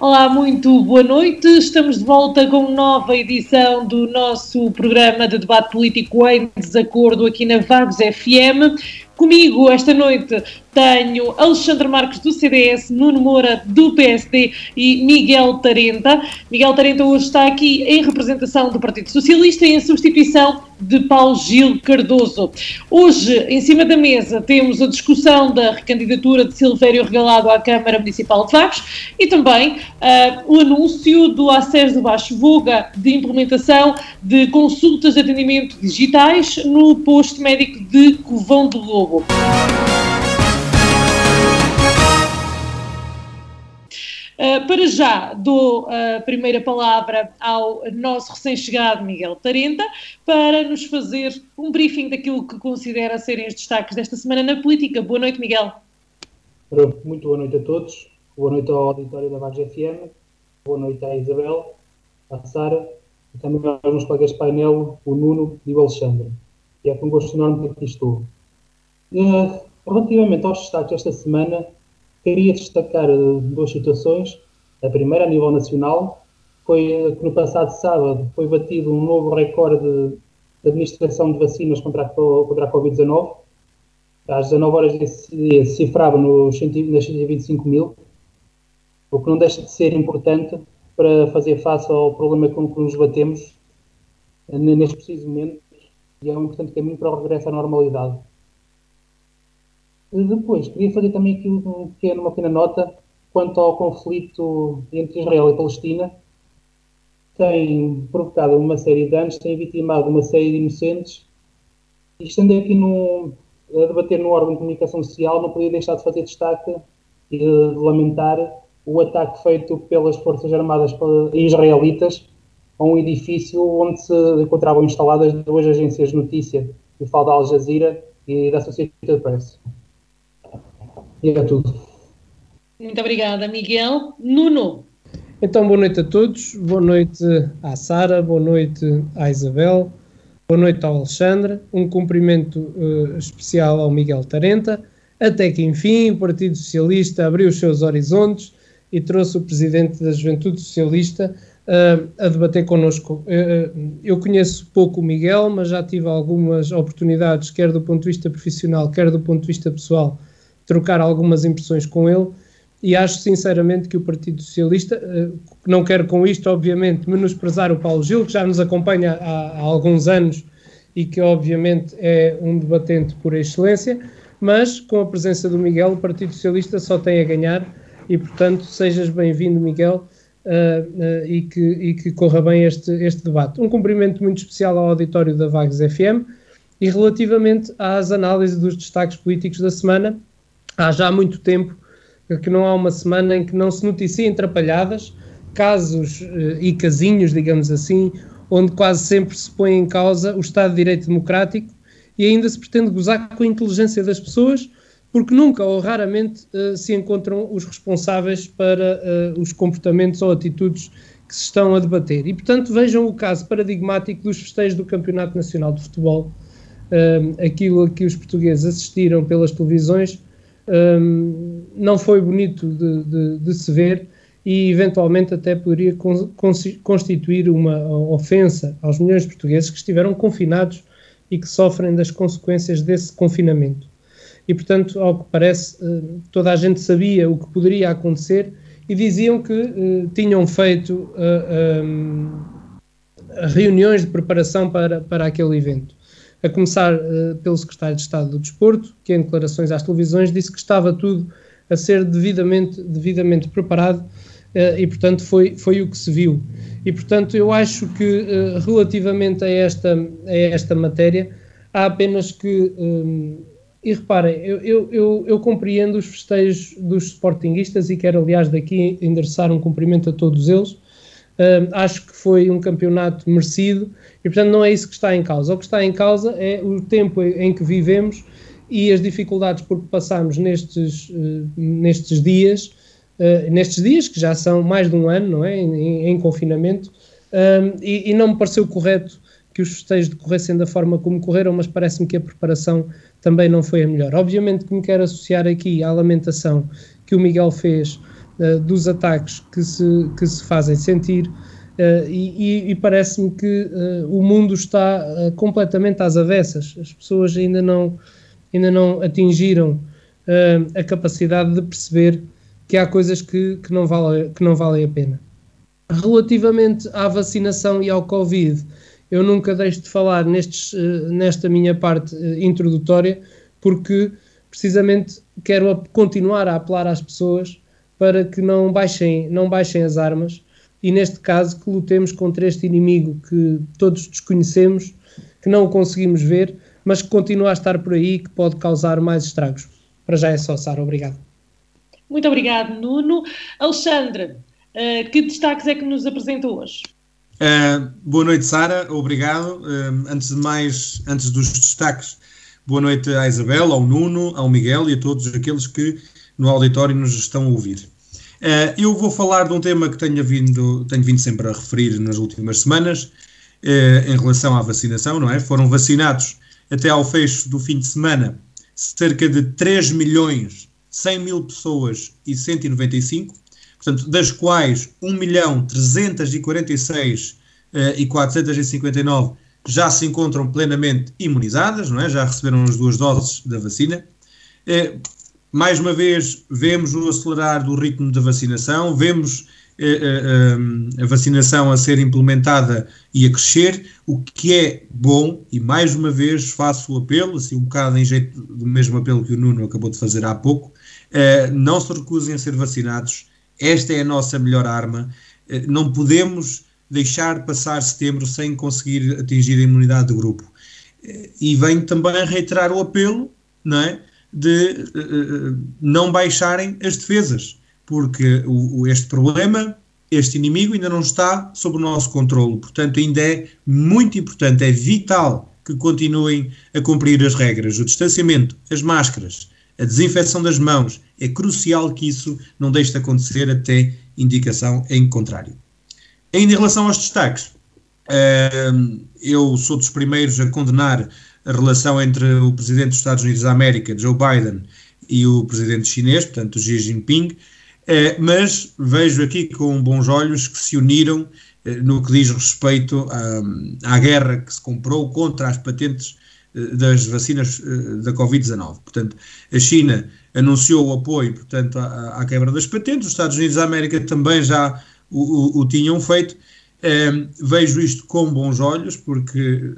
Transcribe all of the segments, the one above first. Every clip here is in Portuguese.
Olá, muito boa noite. Estamos de volta com nova edição do nosso programa de debate político em desacordo aqui na Vagos FM. Comigo esta noite tenho Alexandre Marques do CDS, Nuno Moura do PSD e Miguel Tarenta. Miguel Tarenta hoje está aqui em representação do Partido Socialista e em substituição de Paulo Gil Cardoso. Hoje, em cima da mesa, temos a discussão da recandidatura de Silvério Regalado à Câmara Municipal de Vagos e também uh, o anúncio do acesso do Baixo Voga de implementação de consultas de atendimento digitais no posto médico de Covão do Lobo. Uh, para já dou a primeira palavra ao nosso recém-chegado Miguel Tarenta para nos fazer um briefing daquilo que considera serem os destaques desta semana na política. Boa noite, Miguel. Muito boa noite a todos. Boa noite ao auditório da Vagem FM. Boa noite à Isabel, à Sara e também aos meus colegas de painel, o Nuno e o Alexandre. E é com gosto enorme que aqui estou. Relativamente aos destaques desta semana, queria destacar eh, duas situações. A primeira, a nível nacional, foi eh, que no passado sábado foi batido um novo recorde de administração de vacinas contra a, contra a Covid-19. Às 19 horas desse dia cifrava nos, nas 125 mil, o que não deixa de ser importante para fazer face ao problema com que nos batemos eh, neste preciso momento e é um importante caminho para o regresso à normalidade. Depois, queria fazer também aqui um pequeno, uma pequena nota quanto ao conflito entre Israel e Palestina. Tem provocado uma série de danos, tem vitimado uma série de inocentes. E estando aqui no, a debater no órgão de comunicação social, não podia deixar de fazer destaque e de lamentar o ataque feito pelas Forças Armadas israelitas a um edifício onde se encontravam instaladas duas agências de notícia, o falo da Al Jazeera e da Associated Press. E é tudo. Muito obrigada, Miguel. Nuno. Então, boa noite a todos. Boa noite à Sara, boa noite à Isabel, boa noite ao Alexandre. Um cumprimento uh, especial ao Miguel Tarenta. Até que, enfim, o Partido Socialista abriu os seus horizontes e trouxe o presidente da Juventude Socialista uh, a debater connosco. Uh, eu conheço pouco o Miguel, mas já tive algumas oportunidades, quer do ponto de vista profissional, quer do ponto de vista pessoal, trocar algumas impressões com ele e acho sinceramente que o Partido Socialista, eh, não quero com isto, obviamente, menosprezar o Paulo Gil, que já nos acompanha há, há alguns anos e que, obviamente, é um debatente por excelência, mas com a presença do Miguel, o Partido Socialista só tem a ganhar e, portanto, sejas bem-vindo, Miguel, uh, uh, e, que, e que corra bem este, este debate. Um cumprimento muito especial ao auditório da Vagos FM e relativamente às análises dos destaques políticos da semana, há já muito tempo que não há uma semana em que não se noticiem atrapalhadas, casos uh, e casinhos, digamos assim, onde quase sempre se põe em causa o Estado de Direito Democrático e ainda se pretende gozar com a inteligência das pessoas, porque nunca ou raramente uh, se encontram os responsáveis para uh, os comportamentos ou atitudes que se estão a debater. E, portanto, vejam o caso paradigmático dos festejos do Campeonato Nacional de Futebol, aquilo a que os portugueses assistiram pelas televisões um, não foi bonito de, de, de, se ver e eventualmente até poderia constituir uma ofensa aos milhões de portugueses que estiveram confinados e que sofrem das consequências desse confinamento. E, portanto, ao que parece, toda a gente sabia o que poderia acontecer e diziam que uh, tinham feito uh, um, reuniões de preparação para, para aquele evento a começar uh, pelo secretário de Estado do Desporto, que em declarações às televisões disse que estava tudo a ser devidamente, devidamente preparado uh, e, portanto, foi, foi o que se viu. E, portanto, eu acho que uh, relativamente a esta, a esta matéria, há apenas que. Um, e reparem, eu, eu, eu, eu, compreendo os festejos dos sportinguistas e quero, aliás, daqui endereçar um cumprimento a todos eles, Uh, acho que foi um campeonato merecido e, portanto, não é isso que está em causa. O que está em causa é o tempo em que vivemos e as dificuldades por que passamos nestes, uh, nestes dias, uh, nestes dias que já são mais de um ano, não é? Em, em confinamento, e, e, não me pareceu correto que os festejos decorressem da forma como correram, mas parece-me que a preparação também não foi a melhor. Obviamente que me quero associar aqui à lamentação que o Miguel fez uh, dos ataques que se, que se fazem sentir. Uh, e, e parece-me que uh, o mundo está completamente às avessas. As pessoas ainda não, ainda não atingiram a capacidade de perceber que há coisas que, que, não vale, que não valem a pena. Relativamente à vacinação e ao Covid, eu nunca deixo de falar nestes, nesta minha parte introdutória, porque precisamente quero continuar a apelar às pessoas para que não baixem, não baixem as armas e, neste caso, que lutemos contra este inimigo que todos desconhecemos, que não o conseguimos ver, mas que continua a estar por aí e que pode causar mais estragos. Para já é só, Sara. Obrigado. Muito obrigado, Nuno. Alexandre, uh, que destaques é que nos apresenta hoje? Uh, boa noite, Sara. Obrigado. Uh, antes de mais, antes dos destaques, boa noite à Isabel, ao Nuno, ao Miguel e a todos aqueles que no auditório nos estão a ouvir. Uh, eu vou falar de um tema que tenho vindo, tenho vindo sempre a referir nas últimas semanas, uh, em relação à vacinação, não é? Foram vacinados até ao fecho do fim de semana cerca de 3 milhões 100 mil pessoas e 195, portanto, das quais 1 milhão 346 uh, e 459 já se encontram plenamente imunizadas, não é? Já receberam as duas doses da vacina. Mais uma vez, vemos o acelerar do ritmo de vacinação, vemos eh, eh, a vacinação a ser implementada e a crescer, o que é bom, e mais uma vez faço o apelo, assim um bocado em jeito do mesmo apelo que o Nuno acabou de fazer há pouco, eh, não se recusem a ser vacinados, esta é a nossa melhor arma, eh, não podemos deixar passar setembro sem conseguir atingir a imunidade de grupo. Eh, e venho também a reiterar o apelo, não é? De uh, não baixarem as defesas, porque o, este problema, este inimigo ainda não está sob o nosso controle. Portanto, ainda é muito importante, é vital que continuem a cumprir as regras. O distanciamento, as máscaras, a desinfecção das mãos, é crucial que isso não deixe de acontecer até indicação em contrário. Ainda em relação aos destaques, uh, eu sou dos primeiros a condenar a relação entre o presidente dos Estados Unidos da América, Joe Biden, e o presidente chinês, portanto Xi Jinping, eh, mas vejo aqui com bons olhos que se uniram eh, no que diz respeito à, à, guerra que se comprou contra as patentes eh, das vacinas da Covid-19. Portanto, a China anunciou o apoio, portanto, à, à, quebra das patentes, os Estados Unidos da América também já o, o, o tinham feito. vejo isto com bons olhos, porque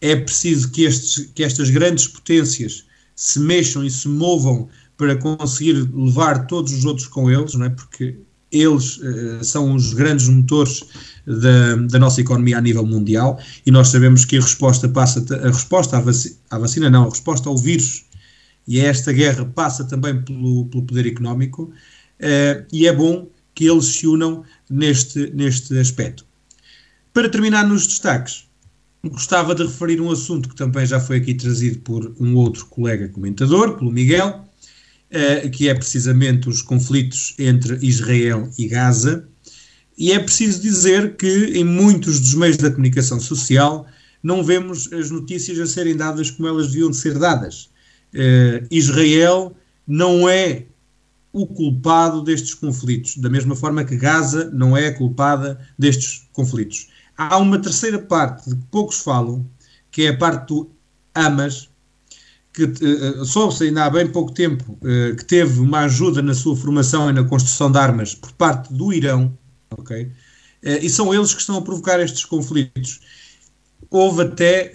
é preciso que, estes, que estas grandes potências se mexam e se movam para conseguir levar todos os outros com eles, não é? porque eles uh, são os grandes motores da, da, nossa economia a nível mundial e nós sabemos que a resposta passa a resposta à, vaci à vacina não, a resposta ao vírus e esta guerra passa também pelo, pelo poder económico uh, e é bom que eles se unam neste, neste aspecto. Para terminar nos destaques, gostava de referir um assunto que também já foi aqui trazido por um outro colega comentador, pelo Miguel, eh, que é precisamente os conflitos entre Israel e Gaza. E é preciso dizer que em muitos dos meios da comunicação social não vemos as notícias a serem dadas como elas deviam de ser dadas. Eh, Israel não é o culpado destes conflitos, da mesma forma que Gaza não é a culpada destes conflitos. Há uma terceira parte de que poucos falam, que é a parte do Hamas, que uh, soube-se ainda há bem pouco tempo uh, que teve uma ajuda na sua formação e na construção de armas por parte do Irão, ok? Uh, e são eles que estão a provocar estes conflitos. Houve até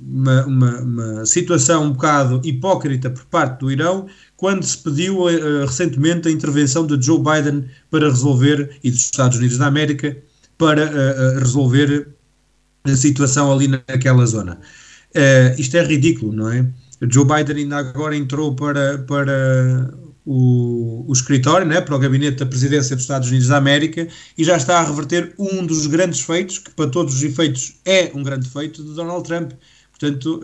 uma, uma, uma, situação um bocado hipócrita por parte do Irão quando se pediu recentemente a intervenção de Joe Biden para resolver, e dos Estados Unidos da América, para uh, resolver a situação ali naquela zona. Uh, isto é ridículo, não é? Joe Biden ainda agora entrou para, para o, o escritório né, para o gabinete da presidência dos Estados Unidos da América e já está a reverter um dos grandes feitos, que para todos os efeitos é um grande feito, de Donald Trump. Portanto,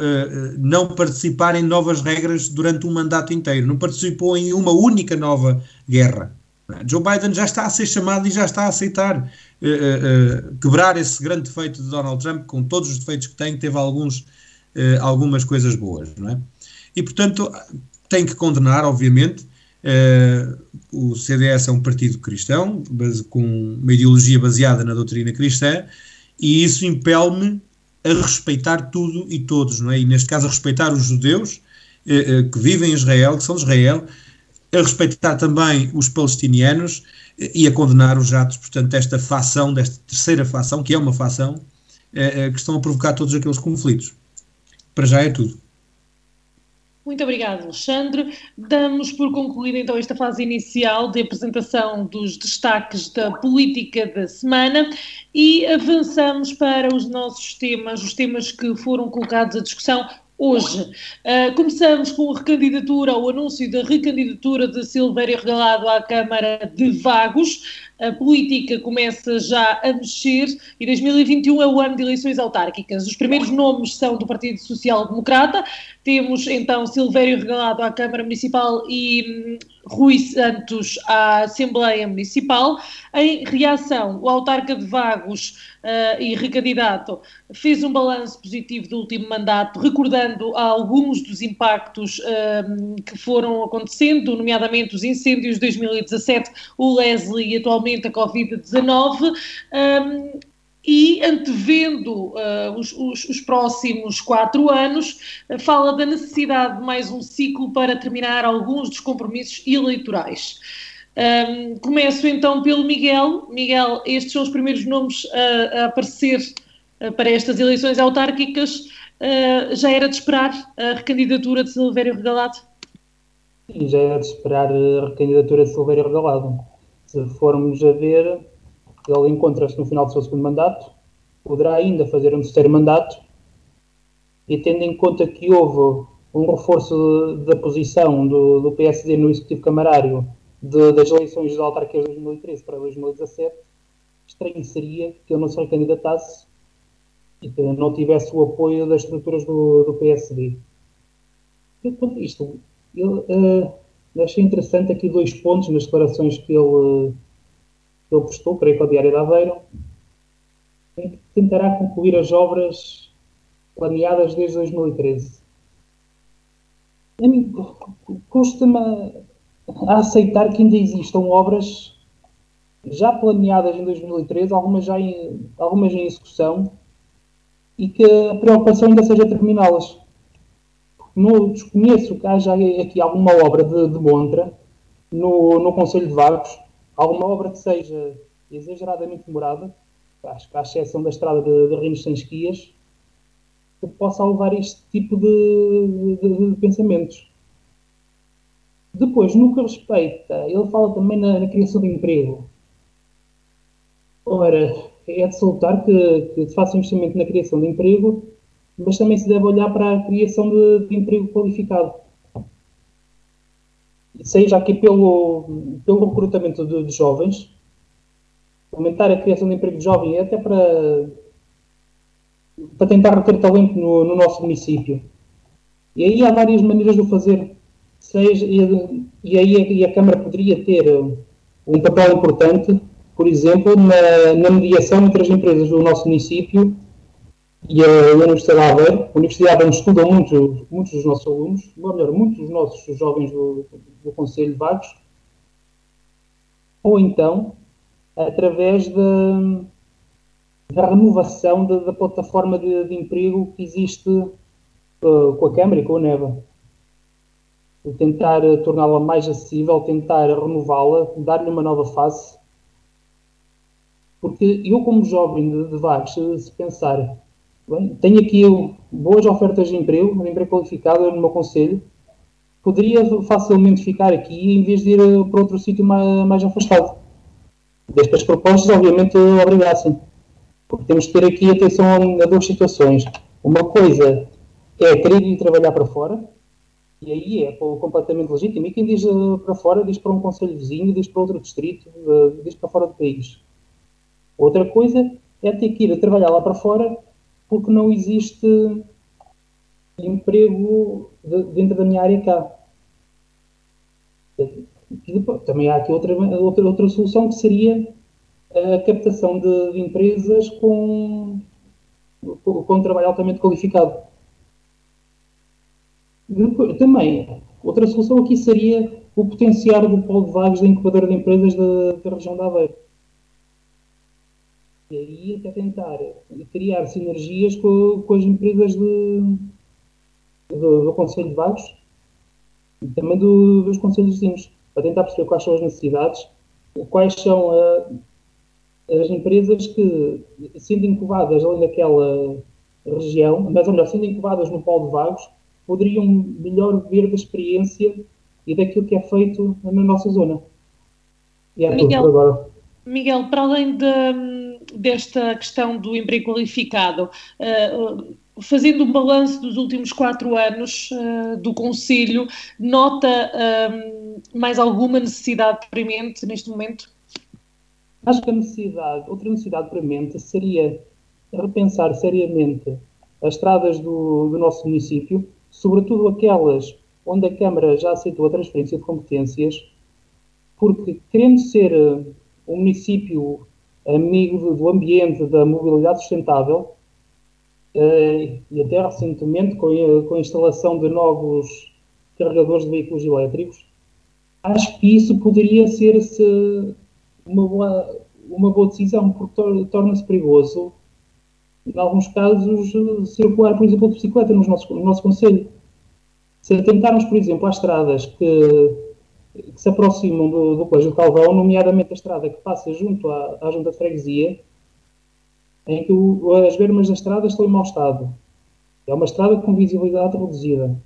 não participar em novas regras durante um mandato inteiro. Não participou em uma única nova guerra. Joe Biden já está a ser chamado e já está a aceitar uh, uh, quebrar esse grande defeito de Donald Trump, com todos os defeitos que tem, teve alguns, algumas coisas boas. Não é? E, portanto, tem que condenar, obviamente, Uh, o CDS é um partido cristão, com uma ideologia baseada na doutrina cristã, e isso impele-me a respeitar tudo e todos, não é? E neste caso a respeitar os judeus uh, uh, que vivem em Israel, que são de Israel, a respeitar também os palestinianos e a condenar os atos, portanto, desta facção, desta terceira facção, que é uma facção, que estão a provocar todos aqueles conflitos. Para já é tudo. Muito obrigada, Alexandre. Damos por concluída então esta fase inicial de apresentação dos destaques da política da semana e avançamos para os nossos temas, os temas que foram colocados à discussão hoje. Uh, começamos com a recandidatura, o anúncio da recandidatura de Silvério Regalado à Câmara de Vagos a política começa já a mexer e 2021 é o ano de eleições autárquicas. Os primeiros nomes são do Partido Social Democrata. Temos então Silvério Regalado à Câmara Municipal e hum, Rui Santos à Assembleia Municipal. Em reação, o autarca de Vagos uh, e recandidato fez um balanço positivo do último mandato, recordando alguns dos impactos uh, que foram acontecendo, nomeadamente os incêndios de 2017, o Leslie e atualmente atualmente a Covid-19. Um, e antevendo uh, os, os, os, próximos quatro anos, uh, fala da necessidade de mais um ciclo para terminar alguns dos compromissos eleitorais. Um, começo então pelo Miguel. Miguel, estes são os primeiros nomes a, a aparecer uh, para estas eleições autárquicas. já era de esperar a recandidatura de Silvério Regalado? Sim, já era de esperar a recandidatura de Silvério Regalado se formos a ver, ele encontra-se no final do seu segundo mandato, poderá ainda fazer um terceiro mandato, e tendo em conta que houve um reforço da posição do, do, PSD no Executivo Camarário de, das eleições de autarquias de 2013 para 2017, estranho seria que ele não se recandidatasse e que não tivesse o apoio das estruturas do, do PSD. Isto, ele, uh, achei interessante aqui dois pontos nas declarações que ele, que ele prestou, creio que ao Diário de Aveiro, em que tentará concluir as obras planeadas desde 2013. A mim custa-me a aceitar que ainda existam obras já planeadas em 2013, algumas já em, algumas em execução, e que a preocupação ainda seja terminá-las no, desconheço que haja aqui alguma obra de, de montra no, no Conselho de Vagos, alguma obra que seja exageradamente demorada, acho que à exceção da estrada de, de Reinos Sem Esquias, que possa levar este tipo de, de, de, pensamentos. Depois, no que respeita, ele fala também na, na criação de emprego. Ora, é de soltar que, que se faça investimento na criação de emprego mas também se deve olhar para a criação de, de emprego qualificado. Seja aqui pelo, pelo recrutamento de, de, jovens, aumentar a criação de emprego de jovem até para, para tentar reter talento no, no nosso município. E aí há várias maneiras de o fazer. Seja, e, e aí e a Câmara poderia ter um papel importante, por exemplo, na, na mediação entre as empresas do nosso município e a Universidade de Aveiro. A Universidade onde estudam muitos, muitos dos nossos alunos, ou melhor, muitos dos nossos jovens do, do Conselho de Vagos, ou então através de, da renovação de, da plataforma de, de, emprego que existe uh, com a Câmara e com a NEVA. Tentar torná-la mais acessível, tentar renová-la, dar-lhe uma nova face. Porque eu, como jovem de, de Vagos, se pensar Bem, tenho aqui boas ofertas de emprego, de emprego qualificado no meu conselho. Poderia facilmente ficar aqui em vez de ir eh, para outro sítio mais, mais afastado. Destas propostas, obviamente, obrigassem. Porque temos que ter aqui atenção a duas situações. Uma coisa é querer ir trabalhar para fora, E aí é completamente legítimo. E quem diz para fora, diz para um conselho vizinho, diz para outro distrito, diz para fora do país. Outra coisa é ter que ir trabalhar lá para fora porque não existe emprego dentro da minha área cá. Também há aqui outra, outra, outra solução que seria a captação de, de empresas com, com, com trabalho altamente qualificado. Depois, também, outra solução aqui seria o potenciar do polo de vagas da incubadora de empresas da, da região da Aveiro. E aí até tentar criar sinergias com, com as empresas de, do, do Conselho de Vagos e também do, dos Conselhos Vizinhos, para tentar perceber quais são as necessidades, quais são a, as empresas que, sendo incubadas ali naquela região, mas ou melhor, sendo incubadas no Polo de Vagos, poderiam melhor ver da experiência e daquilo que é feito na nossa zona. E é Miguel, tudo por agora. Miguel, para além de, desta questão do emprego qualificado, uh, fazendo um balanço dos últimos quatro anos uh, do Conselho, nota mais alguma necessidade premente neste momento? Acho que a necessidade, outra necessidade premente seria repensar seriamente as estradas do, do nosso município, sobretudo aquelas onde a Câmara já aceitou a transferência de competências, porque querendo ser um município amigo do ambiente, da mobilidade sustentável, eh, e até recentemente com a, com a instalação de novos carregadores de veículos elétricos, acho que isso poderia ser-se uma boa, uma boa decisão, porque torna-se perigoso, em alguns casos, circular, por exemplo, de bicicleta nos nossos, no nosso Conselho. Se atentarmos, por exemplo, às estradas que, que se aproximam do, do do Calvão, nomeadamente a estrada que passa junto à, à Junta de Freguesia, em que o, as bermas da estrada estão em mau estado. É uma estrada com visibilidade reduzida.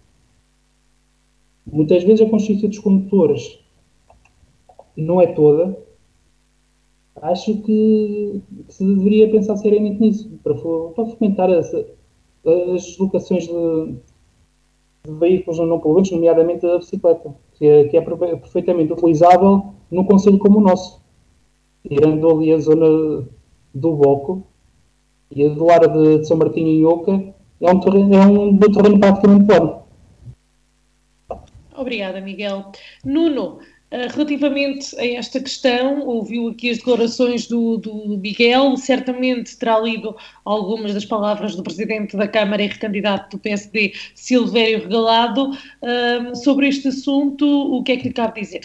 Muitas vezes a consciência dos condutores não é toda, acho que, que, se deveria pensar seriamente nisso, para, para fomentar as, as deslocações de, de, veículos não poluentes, nomeadamente a bicicleta, que é, perfeitamente utilizável num conselho como o nosso. Tirando ali a zona do Boco e a do lado de, São Martinho e Oca, é um terreno, é um terreno praticamente plano. Obrigada, Miguel. Nuno, relativamente a esta questão, ouviu aqui as declarações do, do, Miguel, certamente terá lido algumas das palavras do Presidente da Câmara e recandidato do PSD, Silvério Regalado. Uh, sobre este assunto, o que é que lhe cabe dizer?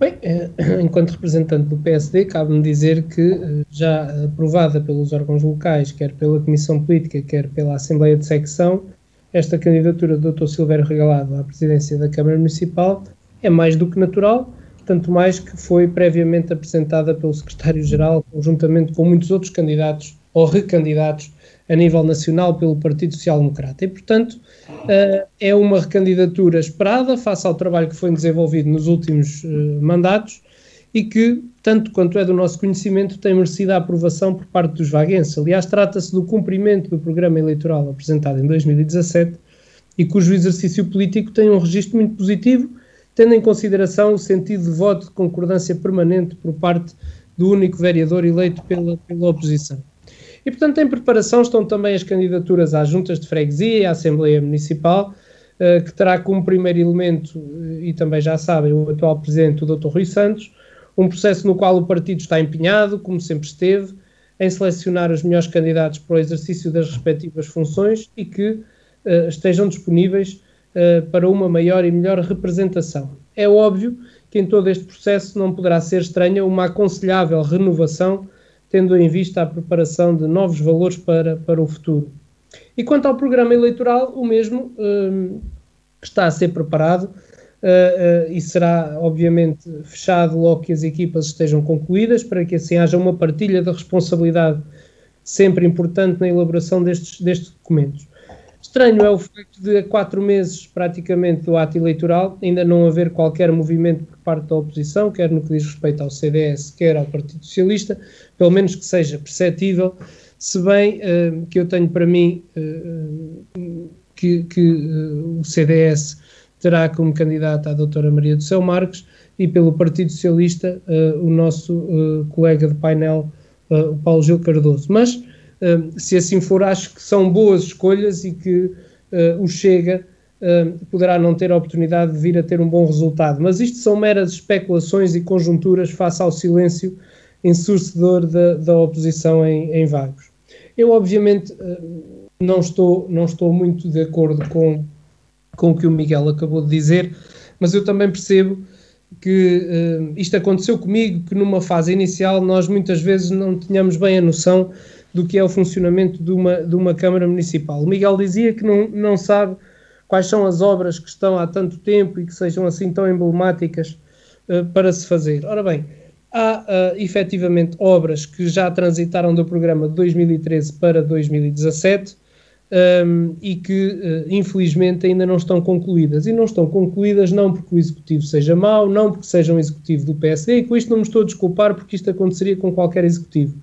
Bem, eh, enquanto representante do PSD, cabe-me dizer que, eh, já aprovada pelos órgãos locais, quer pela Comissão Política, quer pela Assembleia de Secção, esta candidatura do Dr. Silvério Regalado à presidência da Câmara Municipal é mais do que natural, tanto mais que foi previamente apresentada pelo secretário-geral, conjuntamente com muitos outros candidatos ou recandidatos a nível nacional pelo Partido Social Democrata. E, portanto, uh, é uma recandidatura esperada face ao trabalho que foi desenvolvido nos últimos uh, mandatos e que, tanto quanto é do nosso conhecimento, tem merecido a aprovação por parte dos vaguenses. Aliás, trata-se do cumprimento do programa eleitoral apresentado em 2017 e cujo exercício político tem um registro muito positivo tendo em consideração o sentido de voto de concordância permanente por parte do único vereador eleito pela, pela oposição. E, portanto, em preparação estão também as candidaturas às juntas de freguesia e à Assembleia Municipal, uh, que terá como primeiro elemento, uh, e também já sabem, o atual presidente, o Dr. Rui Santos, um processo no qual o partido está empenhado, como sempre esteve, em selecionar os melhores candidatos para o exercício das respectivas funções e que uh, estejam disponíveis uh, para uma maior e melhor representação. É óbvio que em todo este processo não poderá ser estranha uma aconselhável renovação, tendo em vista a preparação de novos valores para, para o futuro. E quanto ao programa eleitoral, o mesmo uh, está a ser preparado uh, uh, e será, obviamente, fechado logo que as equipas estejam concluídas, para que assim haja uma partilha da responsabilidade sempre importante na elaboração destes, destes documentos. Estranho é o facto de, há quatro meses praticamente do ato eleitoral, ainda não haver qualquer movimento por parte da oposição, quer no que diz respeito ao CDS, quer ao Partido Socialista, pelo menos que seja perceptível, se bem uh, que eu tenho para mim uh, que, que uh, o CDS terá como candidata a doutora Maria do Céu Marques e pelo Partido Socialista o nosso colega de painel, o Paulo Gil Cardoso. Mas, se assim for, acho que são boas escolhas e que o Chega poderá não ter a oportunidade de vir a ter um bom resultado. Mas isto são meras especulações e conjunturas face ao silêncio ensurcedor da, da oposição em, em Vagos. Eu, obviamente, não estou, não estou muito de acordo com, com o que o Miguel acabou de dizer, mas eu também percebo que uh, isto aconteceu comigo, que numa fase inicial nós muitas vezes não tínhamos bem a noção do que é o funcionamento de uma, de uma Câmara Municipal. O Miguel dizia que não, não sabe quais são as obras que estão há tanto tempo e que sejam assim tão emblemáticas uh, para se fazer. Ora bem, há uh, efetivamente obras que já transitaram do programa de 2013 para 2017 um, e que, uh, infelizmente, ainda não estão concluídas. E não estão concluídas não porque o executivo seja mau, não porque seja um executivo do PSD, e com isto não me estou a desculpar, porque isto aconteceria com qualquer executivo,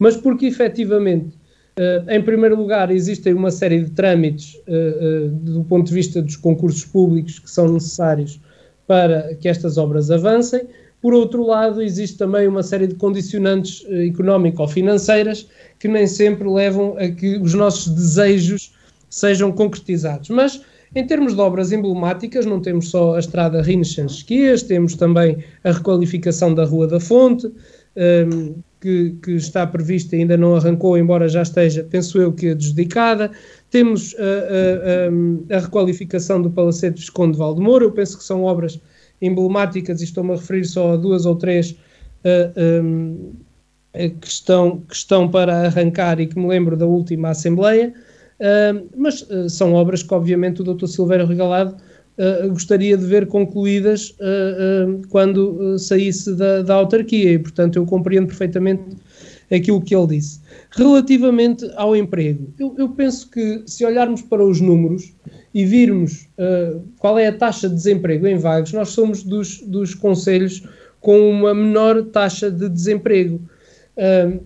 mas porque, efetivamente, uh, em primeiro lugar, existem uma série de trâmites uh, do ponto de vista dos concursos públicos que são necessários para que estas obras avancem. Por outro lado, existe também uma série de condicionantes económico-financeiras que nem sempre levam a que os nossos desejos sejam concretizados. Mas, em termos de obras emblemáticas, não temos só a estrada Rines-Chanchquias, temos também a requalificação da Rua da Fonte, um, que, que, está prevista ainda não arrancou, embora já esteja, penso eu, que adjudicada. Temos a, a, a, a requalificação do Palacete Visconde de Valdemoro, eu penso que são obras emblemáticas e estou-me a referir só a duas ou três uh, um, que estão, que estão para arrancar e que me lembro da última Assembleia, uh, mas uh, são obras que, obviamente, o Dr. Silveira Regalado uh, gostaria de ver concluídas quando saísse da, da autarquia, e, portanto, eu compreendo perfeitamente aquilo que ele disse. Relativamente ao emprego, eu, eu penso que se olharmos para os números e virmos qual é a taxa de desemprego em Vagos, nós somos dos, dos conselhos com uma menor taxa de desemprego.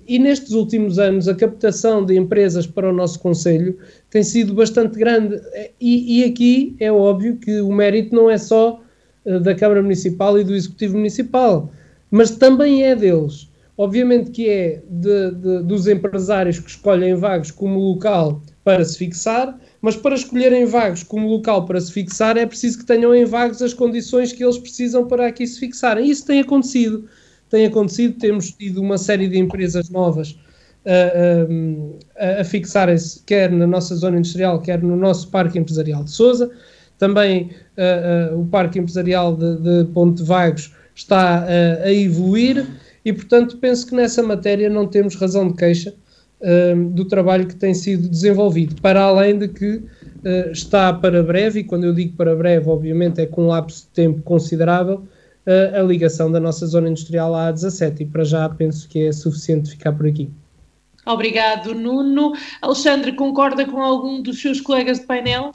E nestes últimos anos a captação de empresas para o nosso Conselho tem sido bastante grande. E, e aqui é óbvio que o mérito não é só uh, da Câmara Municipal e do Executivo Municipal, mas também é deles. Obviamente que é de, de, dos empresários que escolhem Vagos como local para se fixar, mas para escolherem Vagos como local para se fixar é preciso que tenham em Vagos as condições que eles precisam para aqui se fixarem. Isso tem acontecido tem acontecido. Temos tido uma série de empresas novas a, a, a fixarem-se, quer na nossa zona industrial, quer no nosso Parque Empresarial de Souza. Também uh, uh, o Parque Empresarial de, de Ponte Vagos está uh, a evoluir e, portanto, penso que nessa matéria não temos razão de queixa do trabalho que tem sido desenvolvido. Para além de que está para breve, e quando eu digo para breve, obviamente é com um lapso de tempo considerável, a, ligação da nossa zona industrial à A17 e para já penso que é suficiente ficar por aqui. Obrigado, Nuno. Alexandre, concorda com algum dos seus colegas de painel?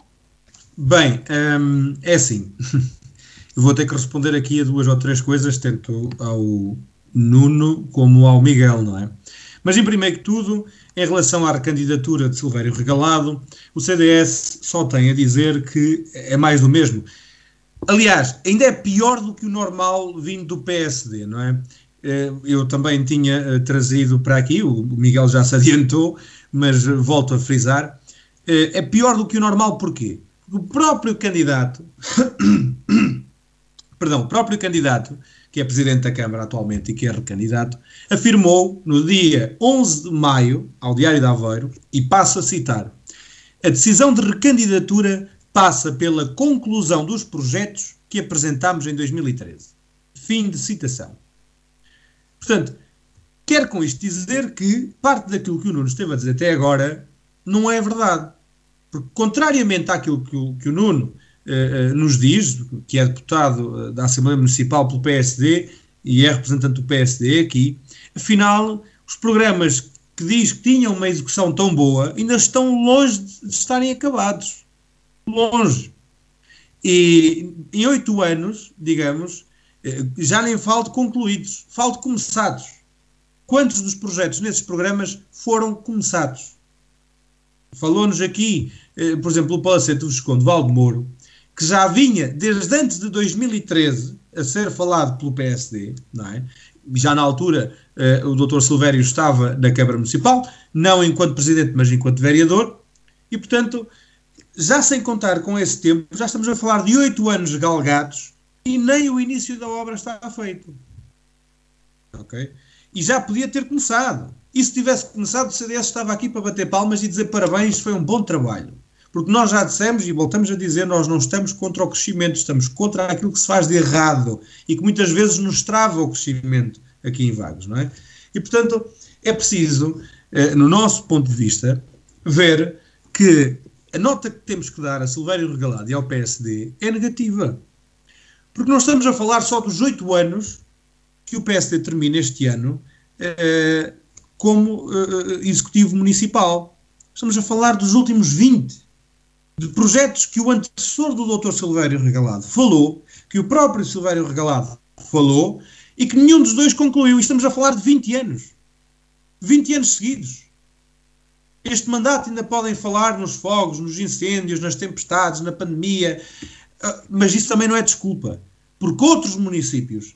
Bem, hum, é assim. Eu vou ter que responder aqui a duas ou três coisas, tanto ao Nuno como ao Miguel, não é? Mas, em primeiro que tudo, em relação à candidatura de Silvério Regalado, o CDS só tem a dizer que é mais do mesmo. Aliás, ainda é pior do que o normal vindo do PSD, não é? Eh, eu também tinha eh, trazido para aqui, o Miguel já se adiantou, mas volto a frisar. Eh, é pior do que o normal, porquê? Porque o próprio candidato, perdão, o próprio candidato, que é presidente da Câmara atualmente e que é recandidato, afirmou no dia 11 de maio, ao Diário de Aveiro, e passo a citar: a decisão de recandidatura passa pela conclusão dos projetos que apresentámos em 2013. Fim de citação. Portanto, quero com isto dizer que parte daquilo que o Nuno esteve a dizer até agora não é verdade. Porque, contrariamente àquilo que o, que o Nuno eh, eh nos diz, que é deputado eh, da Assembleia Municipal pelo PSD e é representante do PSD aqui, afinal, os programas que diz que tinham uma execução tão boa ainda estão longe de estarem acabados longe. E em oito anos, digamos, eh, já nem falo de concluídos, falo de começados. Quantos dos projetos nesses programas foram começados? Falou-nos aqui eh, por exemplo, o Palacete do Visconde Valdemoro, que já vinha desde antes de 2013 a ser falado pelo PSD, não é? já na altura uh, o Dr. Silvério estava na Câmara Municipal, não enquanto presidente, mas enquanto vereador, e portanto, já sem contar com esse tempo, já estamos a falar de oito anos galgados e nem o início da obra está feito. Ok? E já podia ter começado. E se tivesse começado, o CDS estava aqui para bater palmas e dizer parabéns, foi um bom trabalho. Porque nós já dissemos e voltamos a dizer, nós não estamos contra o crescimento, estamos contra aquilo que se faz de errado e que muitas vezes nos trava o crescimento aqui em Vagos, não é? E portanto é preciso, eh, no nosso ponto de vista, ver que a nota que temos que dar a Silvério Regalado e ao PSD é negativa. Porque nós estamos a falar só dos oito anos que o PSD termina este ano eh, como eh, executivo municipal. Estamos a falar dos últimos 20 de projetos que o antecessor do Dr. Silvério Regalado falou, que o próprio Silvério Regalado falou e que nenhum dos dois concluiu. E estamos a falar de 20 anos. 20 anos seguidos. Este mandato ainda podem falar nos fogos, nos incêndios, nas tempestades, na pandemia, ah, mas isso também não é desculpa. Porque outros municípios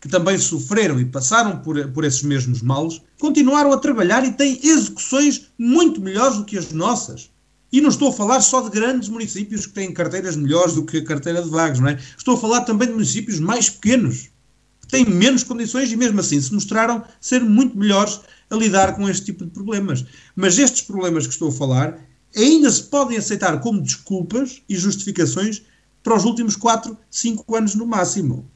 que também sofreram e passaram por, por esses mesmos males continuaram a trabalhar e têm execuções muito melhores do que as nossas. E não estou a falar só de grandes municípios que têm carteiras melhores do que a carteira de vagos, não é? Estou a falar também de municípios mais pequenos, que têm menos condições e mesmo assim se mostraram ser muito melhores a lidar com este tipo de problemas. Mas estes problemas que estou a falar ainda se podem aceitar como desculpas e justificações para os últimos 4, 5 anos no máximo.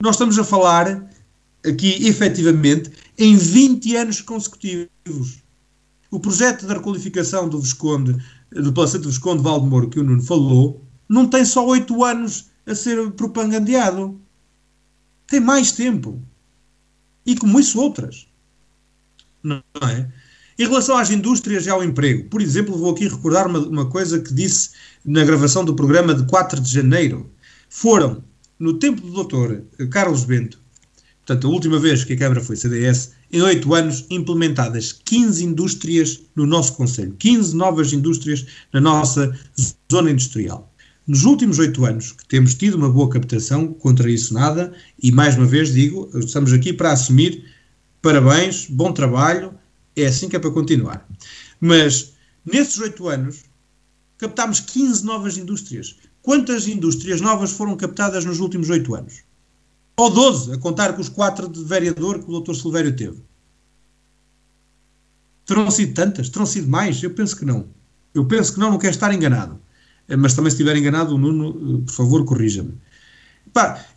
Nós estamos a falar aqui, efetivamente, em 20 anos consecutivos. O projeto da requalificação do Visconde, do Palacete do Visconde Valdemoro, que o Nuno falou, não tem só oito anos a ser propagandeado. Tem mais tempo. E como isso, outras. Não é? Em relação às indústrias e ao emprego, por exemplo, vou aqui recordar uma, uma coisa que disse na gravação do programa de 4 de janeiro. Foram, no tempo do doutor Carlos Bento, portanto, a última vez que a Câmara foi CDS, em oito anos, implementadas 15 indústrias no nosso Conselho, 15 novas indústrias na nossa zona industrial. Nos últimos oito anos, que temos tido uma boa captação, contra isso nada, e mais uma vez digo, estamos aqui para assumir parabéns, bom trabalho, é assim que é para continuar. Mas nesses oito anos, captámos 15 novas indústrias. Quantas indústrias novas foram captadas nos últimos oito anos? Ou 12, a contar com os quatro de vereador que o Dr. Silvério teve. Terão sido tantas? Terão sido mais? Eu penso que não. Eu penso que não, não quero estar enganado. Eh, mas também se estiver enganado, o Nuno, eh, por favor, corrija-me.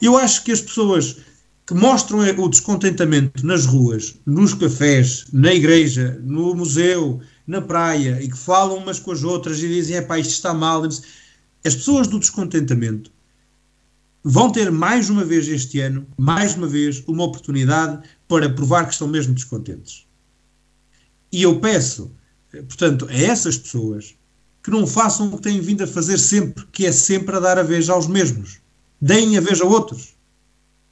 Eu acho que as pessoas que mostram o descontentamento nas ruas, nos cafés, na igreja, no museu, na praia, e que falam umas com as outras e dizem, é pá, isto está mal. As pessoas do descontentamento vão ter mais uma vez este ano, mais uma vez, uma oportunidade para provar que estão mesmo descontentes. E eu peço, eh, portanto, a essas pessoas que não façam o que têm vindo a fazer sempre, que é sempre a dar a vez aos mesmos. Deem a vez a outros.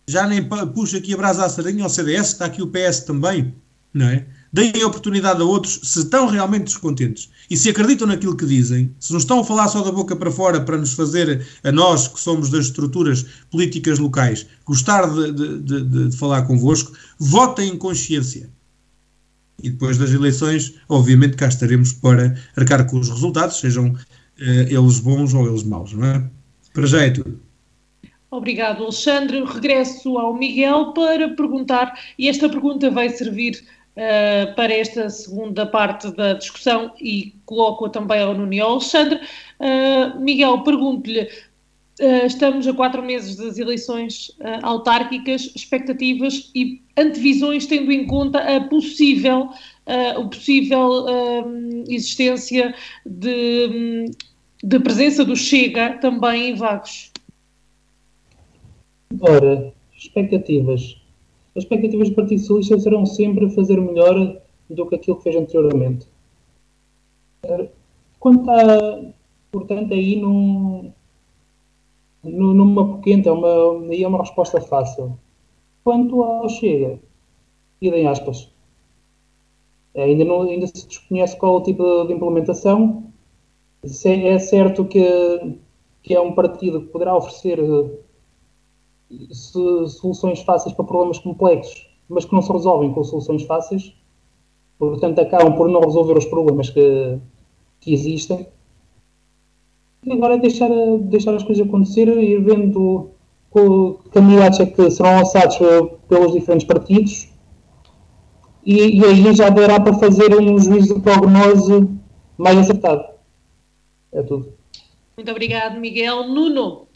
Já nem puxa aqui a brasa à sardinha ao CDS, está aqui o PS também, não é? deem a oportunidade a outros se estão realmente descontentes e se acreditam naquilo que dizem, se não estão a falar só da boca para fora para nos fazer, a nós que somos das estruturas políticas locais, gostar de, de, de, de falar convosco, votem em consciência. E depois das eleições, obviamente, cá estaremos para arcar com os resultados, sejam eh, eles bons ou eles maus, não é? Para já é tudo. Obrigado, Alexandre. Regresso ao Miguel para perguntar, e esta pergunta vai servir uh, para esta segunda parte da discussão e coloco-a também ao Nuno e ao Alexandre. Uh, Miguel, pergunto-lhe, Uh, estamos a quatro meses das eleições uh, autárquicas, expectativas e antevisões tendo em conta a possível, uh, o possível existência de, de, presença do Chega também em Vagos. Ora, expectativas as expectativas do Partido Socialista serão sempre fazer melhor do que aquilo que fez anteriormente. Quando está, portanto, aí num, numa poquenta, é uma, aí é uma resposta fácil. Quanto ao Chega, idem aspas. Ainda, não, ainda se desconhece qual o tipo de implementação. é, é certo que, que é um partido que poderá oferecer soluções fáceis para problemas complexos, mas que não se resolvem com soluções fáceis, portanto acabam por não resolver os problemas que, que existem. E agora é deixar, deixar as coisas acontecer e ir vendo que candidatos é que serão lançados pelos diferentes partidos e, e aí já dará para fazer um juízo de prognose mais acertado. É tudo. Muito obrigado, Miguel. Nuno.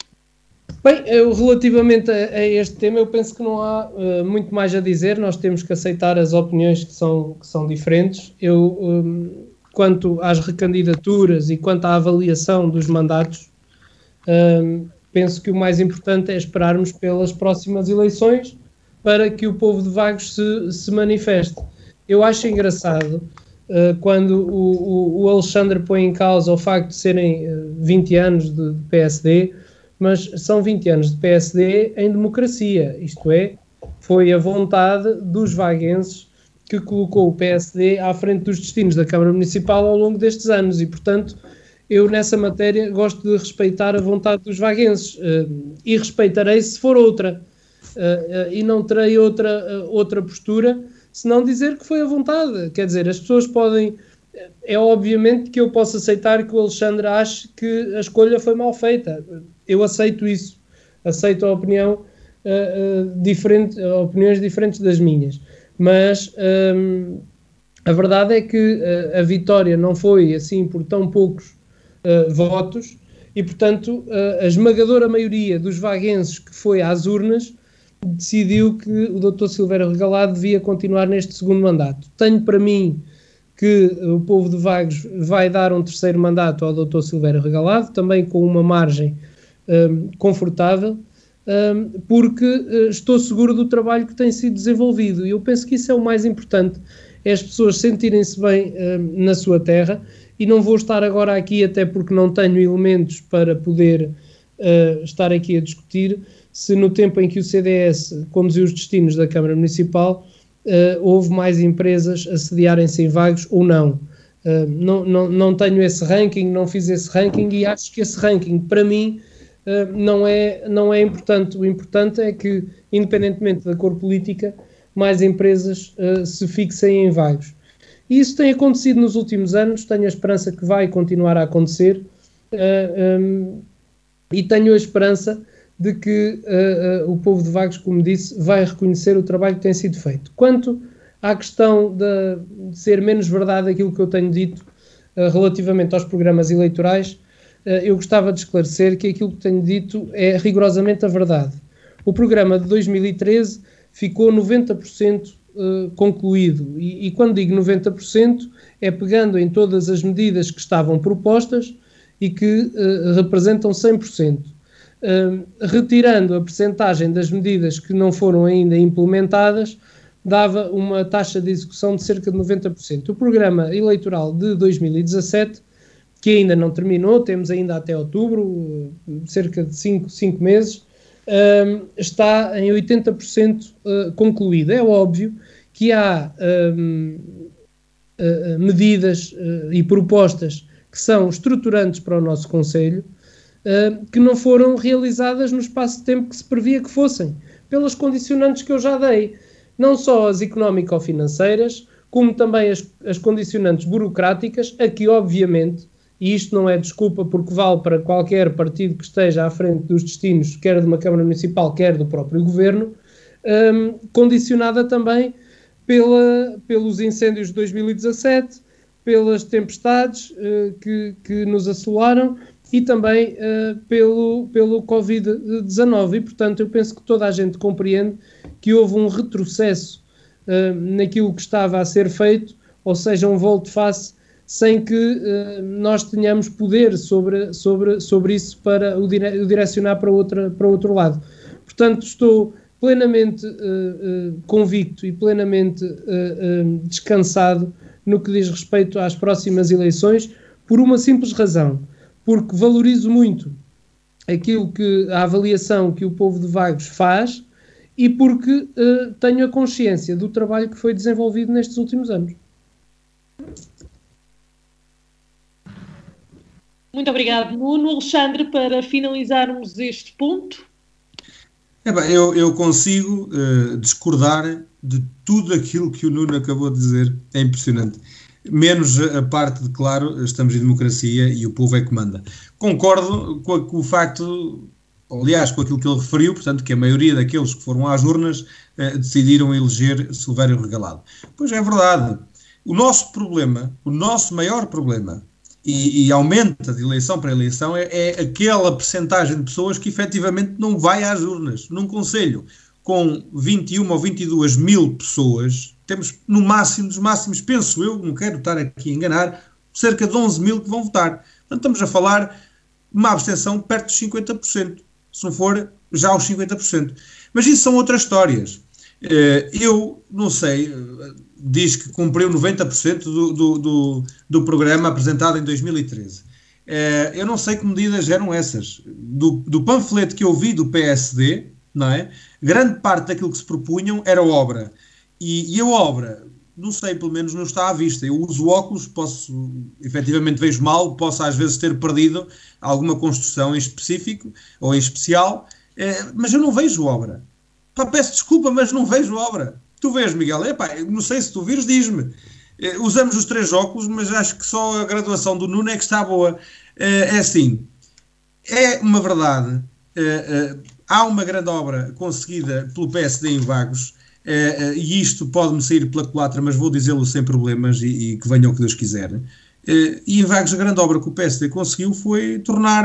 Bem, eu, relativamente a, a, este tema, eu penso que não há uh, muito mais a dizer. Nós temos que aceitar as opiniões que são, que são diferentes. Eu, um, quanto às recandidaturas e quanto à avaliação dos mandatos, um, penso que o mais importante é esperarmos pelas próximas eleições para que o povo de Vagos se, se manifeste. Eu acho engraçado uh, quando o, o, o, Alexandre põe em causa o facto de serem uh, eh, 20 anos de, de PSD, mas são 20 anos de PSD em democracia, isto é, foi a vontade dos vaguenses que colocou o PSD à frente dos destinos da Câmara Municipal ao longo destes anos e, portanto, eu nessa matéria gosto de respeitar a vontade dos vaguenses uh, e respeitarei se for outra uh, uh, e não terei outra, outra postura se não dizer que foi a vontade. Quer dizer, as pessoas podem. É obviamente que eu posso aceitar que o Alexandre ache que a escolha foi mal feita. Eu aceito isso. Aceito a opinião diferente, opiniões diferentes das minhas. Mas um, a verdade é que a vitória não foi assim por tão poucos uh, votos e, portanto, uh, a esmagadora maioria dos vaguenses que foi às urnas decidiu que o Dr. Silveira Regalado devia continuar neste segundo mandato. Tenho para mim que o povo de Vagos vai dar um terceiro mandato ao Dr. Silveira Regalado, também com uma margem um, confortável, porque uh, estou seguro do trabalho que tem sido desenvolvido e eu penso que isso é o mais importante, é as pessoas sentirem-se bem na sua terra e não vou estar agora aqui, até porque não tenho elementos para poder uh, estar aqui a discutir, se no tempo em que o CDS conduziu os destinos da Câmara Municipal uh, houve mais empresas a sediarem-se em vagos ou não. Uh, não, não. Não tenho esse ranking, não fiz esse ranking e acho que esse ranking, para mim, não, é, não é importante. O importante é que, independentemente da cor política, mais empresas se fixem em vagos. E isso tem acontecido nos últimos anos, tenho a esperança que vai continuar a acontecer eh, ehm, e tenho a esperança de que o povo de Vagos, como disse, vai reconhecer o trabalho que tem sido feito. Quanto à questão de ser menos verdade aquilo que eu tenho dito relativamente aos programas eleitorais, eu gostava de esclarecer que aquilo que tenho dito é rigorosamente a verdade. O programa de 2013 ficou 90% uh, concluído. E, e, quando digo 90%, é pegando em todas as medidas que estavam propostas e que uh, representam 100%. Uh, retirando a percentagem das medidas que não foram ainda implementadas, dava uma taxa de execução de cerca de 90%. O programa eleitoral de 2017, que ainda não terminou, temos ainda até outubro, cerca de 5 meses, um, está em 80% uh, concluída. É óbvio que há um, uh, medidas uh, e propostas que são estruturantes para o nosso Conselho que não foram realizadas no espaço de tempo que se previa que fossem, pelas condicionantes que eu já dei. Não só as económico-financeiras, como também as, as condicionantes burocráticas, a que, obviamente, e isto não é desculpa porque vale para qualquer partido que esteja à frente dos destinos, quer de uma Câmara Municipal, quer do próprio Governo, um, condicionada também pela, pelos incêndios de 2017, pelas tempestades uh, que, que nos assolaram e também uh, pelo, pelo Covid-19. E, portanto, eu penso que toda a gente compreende que houve um retrocesso uh, naquilo que estava a ser feito, ou seja, um volte-face sem que uh, nós tenhamos poder sobre, sobre, sobre isso para o, dire o, direcionar para, outra, para outro lado. Portanto, estou plenamente uh, uh, convicto e plenamente descansado no que diz respeito às próximas eleições, por uma simples razão, porque valorizo muito aquilo que a avaliação que o povo de Vagos faz e porque tenho a consciência do trabalho que foi desenvolvido nestes últimos anos. Muito obrigado, Nuno. Alexandre, para finalizarmos este ponto. É bem, eu, eu consigo uh, discordar de tudo aquilo que o Nuno acabou de dizer. É impressionante. Menos a parte de, claro, estamos em democracia e o povo é que manda. Concordo com, com o facto, aliás, com aquilo que ele referiu, portanto, que a maioria daqueles que foram às urnas uh, decidiram eleger Silvério Regalado. Pois é verdade. O nosso problema, o nosso maior problema, e, e, aumenta de eleição para eleição é, é aquela percentagem de pessoas que efetivamente não vai às urnas. Num Conselho com 21 ou 22 mil pessoas, temos no máximo dos máximos, penso eu, não quero estar aqui a enganar, cerca de 11 mil que vão votar. Portanto, estamos a falar de uma abstenção perto dos 50%, se não for já aos 50%. Mas isso são outras histórias. Eh, eu não sei, diz que cumpriu 90% do, do, do, do, programa apresentado em 2013. É, eu não sei que medidas eram essas. Do, do panfleto que eu vi do PSD, não é? grande parte daquilo que se propunham era obra. E, e, a obra, não sei, pelo menos não está à vista. Eu uso óculos, posso, efetivamente vejo mal, posso às vezes ter perdido alguma construção em específico ou em especial, é, mas eu não vejo obra. Peço desculpa, mas não vejo obra. Tu vês, Miguel, epá, não sei se tu vires, diz-me. Eh, usamos os três óculos, mas acho que só a graduação do Nuno é que está boa. Eh, é assim, é uma verdade. Eh, há uma grande obra conseguida pelo PSD em Vagos, e isto pode-me sair pela culatra, mas vou dizê-lo sem problemas e, que venha o que Deus quiser. E em Vagos, a grande obra que o PSD conseguiu foi tornar,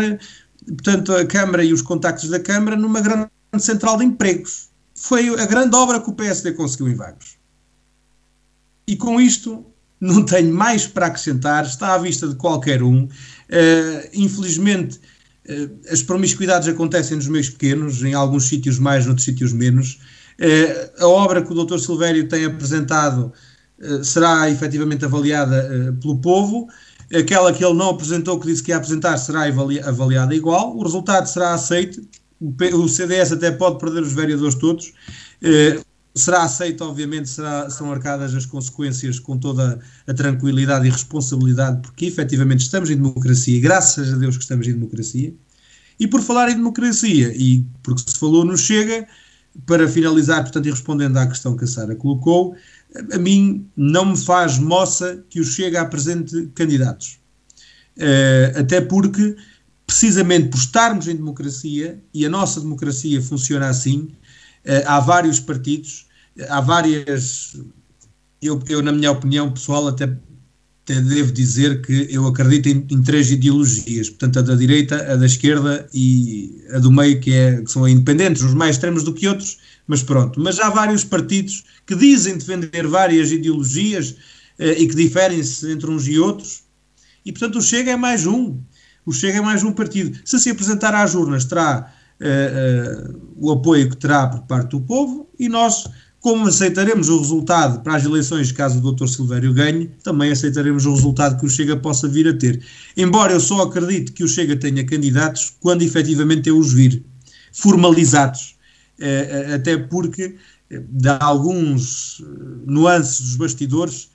portanto, a Câmara e os contactos da Câmara numa grande central de empregos foi a grande obra que o PSD conseguiu em Vagos. E com isto não tenho mais para acrescentar, está à vista de qualquer um. Uh, infelizmente, uh, as promiscuidades acontecem nos meios pequenos, em alguns sítios mais, noutros sítios menos. Uh, a obra que o Dr. Silvério tem apresentado será efetivamente avaliada pelo povo. Aquela que ele não apresentou, que disse que ia apresentar, será avaliada igual. O resultado será aceito o CDS até pode perder os vereadores todos. Eh, será aceito, obviamente, será, são arcadas as consequências com toda a tranquilidade e responsabilidade, porque efetivamente estamos em democracia, graças a Deus que estamos em democracia. E por falar em democracia, e porque se falou no Chega, para finalizar, portanto, e respondendo à questão que a Sara colocou, a mim não me faz moça que o Chega apresente candidatos. Uh, até porque precisamente por estarmos em democracia, e a nossa democracia funciona assim, eh, há vários partidos, há várias. Eu, eu, na minha opinião pessoal, até, até devo dizer que eu acredito em, em, três ideologias, portanto, a da direita, a da esquerda e a do meio, que, é, que são independentes, uns mais extremos do que outros, mas pronto. Mas há vários partidos que dizem defender várias ideologias eh, e que diferem-se entre uns e outros, e portanto o Chega é mais um. O Chega é mais um partido. Se se apresentar às urnas, terá uh, uh, o apoio que terá por parte do povo e nós, como aceitaremos o resultado para as eleições, caso o Dr. Silvério ganhe, também aceitaremos o resultado que o Chega possa vir a ter. Embora eu só acredite que o Chega tenha candidatos quando efetivamente eu os vir, formalizados. Uh, até porque dá alguns nuances dos bastidores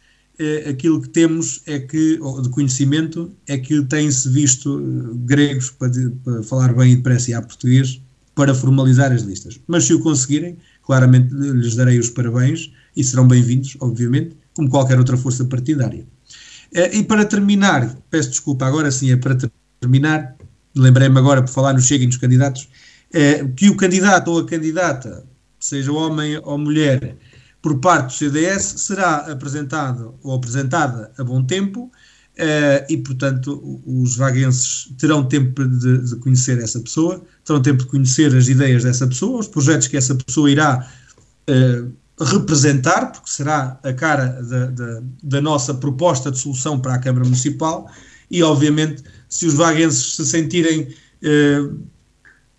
aquilo que temos é que, de conhecimento, é que têm-se visto eh, gregos, para, para, falar bem e depressa e a português, para formalizar as listas. Mas se o conseguirem, claramente lhes darei os parabéns e serão bem-vindos, obviamente, como qualquer outra força partidária. Eh, e para terminar, peço desculpa, agora sim é para terminar, lembrei-me agora por falar no Chega e nos candidatos, é, que o candidato ou a candidata, seja homem ou mulher, por parte do CDS será apresentado ou apresentada a bom tempo uh, e, portanto, os vaguenses terão tempo de, de, conhecer essa pessoa, terão tempo de conhecer as ideias dessa pessoa, os projetos que essa pessoa irá uh, representar, porque será a cara da, da, da, nossa proposta de solução para a Câmara Municipal e, obviamente, se os vaguenses se sentirem uh,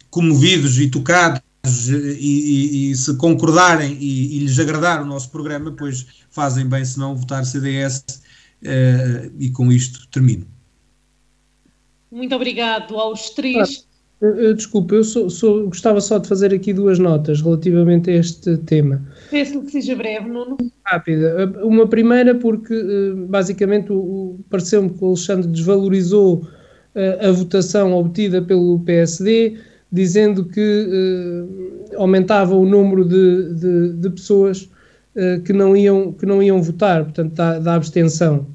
comovidos e tocados e, e, e, se concordarem e, e, lhes agradar o nosso programa, pois fazem bem se não votar CDS eh, e com isto termino. Muito obrigado aos três. Ah, desculpe, eu sou, sou, gostava só de fazer aqui duas notas relativamente a este tema. Peço que seja breve, Nuno. Rápida. Uma primeira porque, eh, basicamente, pareceu-me que o Alexandre desvalorizou uh, a votação obtida pelo PSD, dizendo que uh, aumentava o número de, de, de pessoas uh, que, não iam, que não iam votar, portanto, da, da abstenção.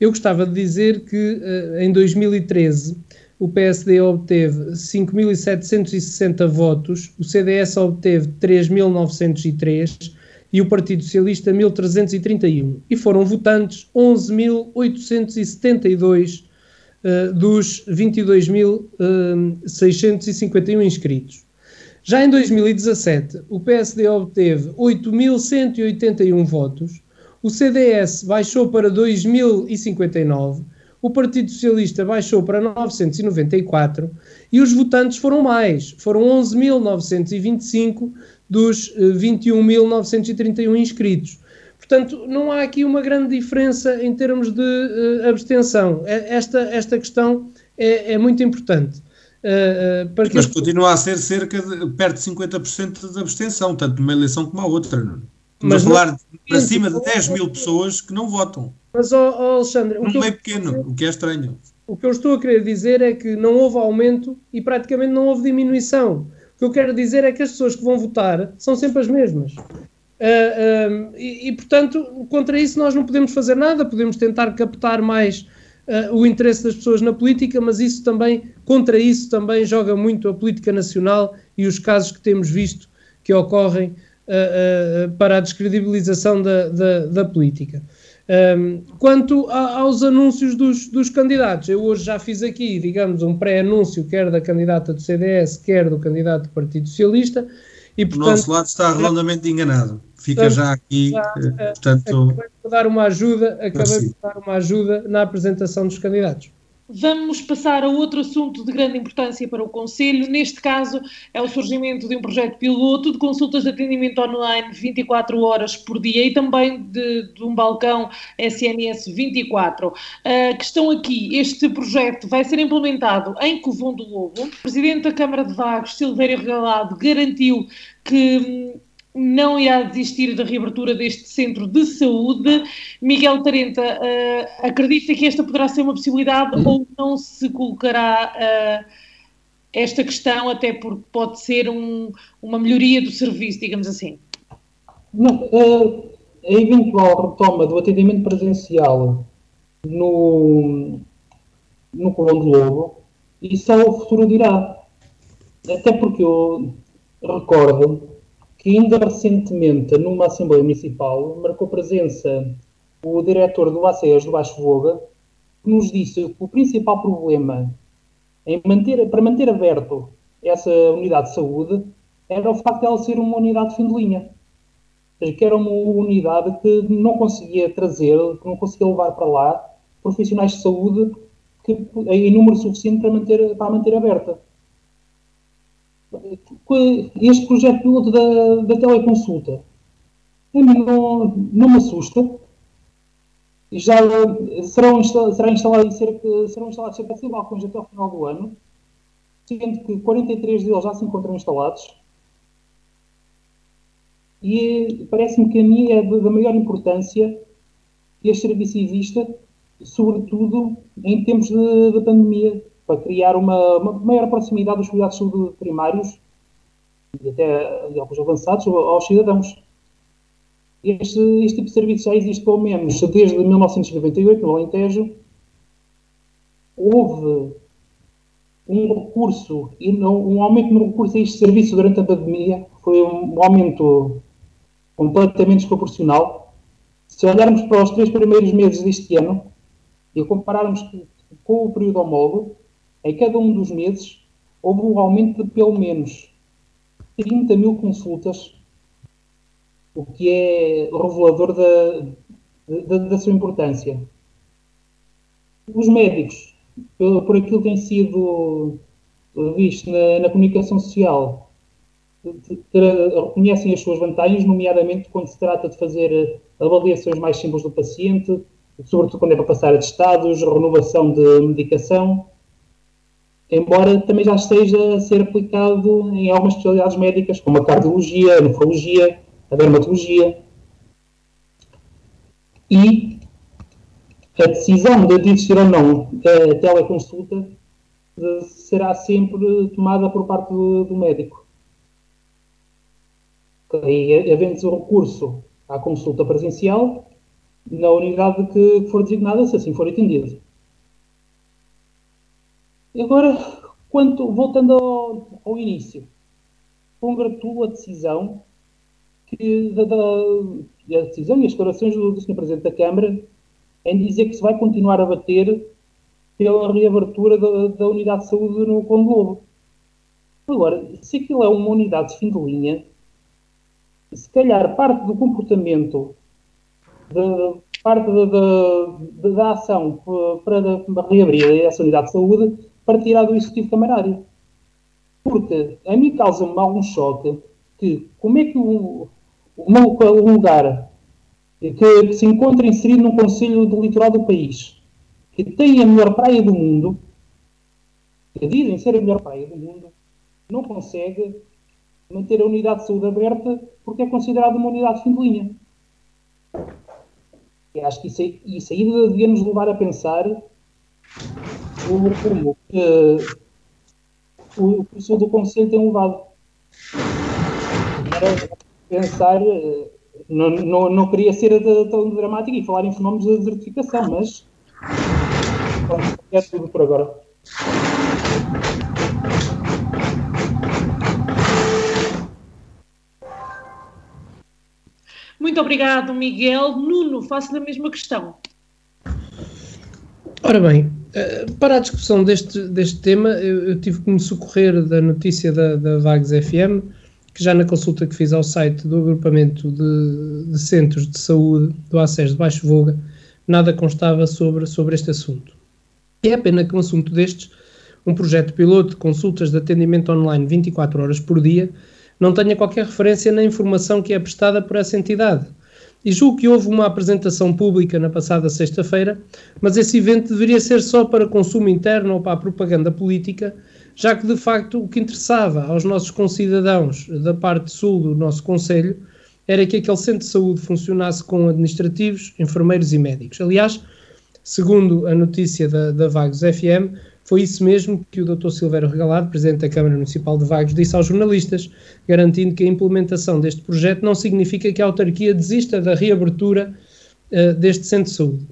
Eu gostava de dizer que em 2013 o PSD obteve 5.760 votos, o CDS obteve 3.903 e o Partido Socialista 1.331. E foram votantes 11.872 uh, dos 22.651 uh, inscritos. Já em 2017, o PSD obteve 8.181 votos, o CDS baixou para 2.059, o Partido Socialista baixou para 994 e os votantes foram mais, foram 11.925 dos 21.931 eh, inscritos. Portanto, não há aqui uma grande diferença em termos de uh, abstenção. É, esta, esta questão é, é muito importante. Uh, uh, Mas continua a ser cerca de perto de 50% de abstenção, tanto numa eleição como a outra. Não? É? Mas a falar para cima de 10 mil pessoas que não votam. Mas, oh, oh Alexandre. Um meio pequeno, dizer, o que é estranho. O que eu estou a querer dizer é que não houve aumento e praticamente não houve diminuição que eu quero dizer é que as pessoas que vão votar são sempre as mesmas. Uh, uh, e, e, portanto, contra isso nós não podemos fazer nada, podemos tentar captar mais uh, o interesse das pessoas na política, mas isso também, contra isso também joga muito a política nacional e os casos que temos visto que ocorrem para a descredibilização da, da, da política. Um, quanto a, aos anúncios dos, dos, candidatos, eu hoje já fiz aqui, digamos, um pré-anúncio, quer da candidata do CDS, quer do candidato do Partido Socialista. E, portanto, o nosso lado está redondamente enganado. Fica portanto, já aqui, já, eh, portanto... Acabei de dar uma ajuda, acabei de dar uma ajuda na apresentação dos candidatos. Vamos passar a outro assunto de grande importância para o Conselho. Neste caso, é o surgimento de um projeto piloto de consultas de atendimento online 24 horas por dia e também de, de um balcão SNS 24. A questão aqui: este projeto vai ser implementado em Covão do Lobo. O Presidente da Câmara de Vagos, Silvério Regalado, garantiu que não irá desistir da reabertura deste centro de saúde. Miguel Tarenta uh, acredita que esta poderá ser uma possibilidade ou não se colocará uh, esta questão, até porque pode ser um, uma melhoria do serviço, digamos assim? Não, uh, a eventual retoma do atendimento presencial no, no Colombo de Lobo, isso é o futuro dirá. Até porque eu recordo que ainda recentemente, numa Assembleia Municipal, marcou presença o diretor do ACES do Baixo Voga, que nos disse que o principal problema em manter, para manter aberto essa unidade de saúde era o facto de ela ser uma unidade de fim de linha. Que era uma unidade que não conseguia trazer, que não conseguia levar para lá profissionais de saúde que, em número suficiente para manter, para manter aberta este projeto piloto da, da teleconsulta não, não me assusta. Já serão será instalado serão instalados cerca de 100 balcões até o final do ano, sendo que 43 deles já se encontram instalados. E parece-me que a mim é da maior importância este serviço exista, sobretudo em tempos de, de pandemia, para criar uma, uma maior proximidade dos cuidados primários e até alguns avançados aos cidadãos. Este, este tipo de serviço já existe pelo menos desde 1998 no Alentejo. Houve um recurso e um aumento no recurso a este serviço durante a pandemia, foi um aumento completamente desproporcional. Se olharmos para os três primeiros meses deste ano e compararmos com o período homólogo, em cada um dos meses houve um aumento de pelo menos 30 mil consultas, o que é revelador da, da, da sua importância. Os médicos, por, por aquilo que tem sido visto na, na comunicação social, reconhecem as suas vantagens, nomeadamente quando se trata de fazer avaliações mais simples do paciente, sobretudo quando é para passar atestados, renovação de medicação, embora também já esteja a ser aplicado em algumas especialidades médicas, como a cardiologia, a nefrologia, a dermatologia. E a decisão de existir ou não a teleconsulta será sempre tomada por parte do, do médico. E havendo o recurso à consulta presencial, na unidade que for designada, se assim for entendido. Agora, quanto, voltando ao, ao início, congratulo a decisão que, da, da, a decisão e as declarações do, do Sr. Presidente da Câmara em dizer que se vai continuar a bater pela reabertura da, da unidade de saúde no Lobo. Agora, se aquilo é uma unidade de fim de linha, se calhar parte do comportamento, parte da, da, da ação para, para reabrir essa unidade de saúde partirá do executivo camarário. Porque a mim causa-me algum choque que como é que o lugar que se encontra inserido num conselho do litoral do país, que tem a melhor praia do mundo, que dizem ser a melhor praia do mundo, não consegue manter a unidade de saúde aberta porque é considerada uma unidade de fim de linha. E acho que isso, isso aí devia nos levar a pensar como que o professor do Conselho tem levado. Para pensar, não, não, não queria ser tão dramático e falar em fenómenos de desertificação, mas é tudo por agora. Muito obrigado, Miguel. Nuno, faço a mesma questão. Ora bem, eh, para a discussão deste, deste tema, eu, eu, tive que me socorrer da notícia da, da Vagos FM, que já na consulta que fiz ao site do agrupamento de, de centros de saúde do acesso de Baixo Voga, nada constava sobre, sobre este assunto. E é pena que um assunto destes, um projeto piloto de consultas de atendimento online 24 horas por dia, não tenha qualquer referência na informação que é prestada por essa entidade. E julgo que houve uma apresentação pública na passada sexta-feira, mas esse evento deveria ser só para consumo interno ou para a propaganda política, já que de facto o que interessava aos nossos concidadãos da parte sul do nosso Conselho era que aquele centro de saúde funcionasse com administrativos, enfermeiros e médicos. Aliás, segundo a notícia da, da Vagos FM, foi isso mesmo que o Dr. Silveiro Regalado, Presidente da Câmara Municipal de Vagos, disse aos jornalistas, garantindo que a implementação deste projeto não significa que a autarquia desista da reabertura uh, deste centro de saúde.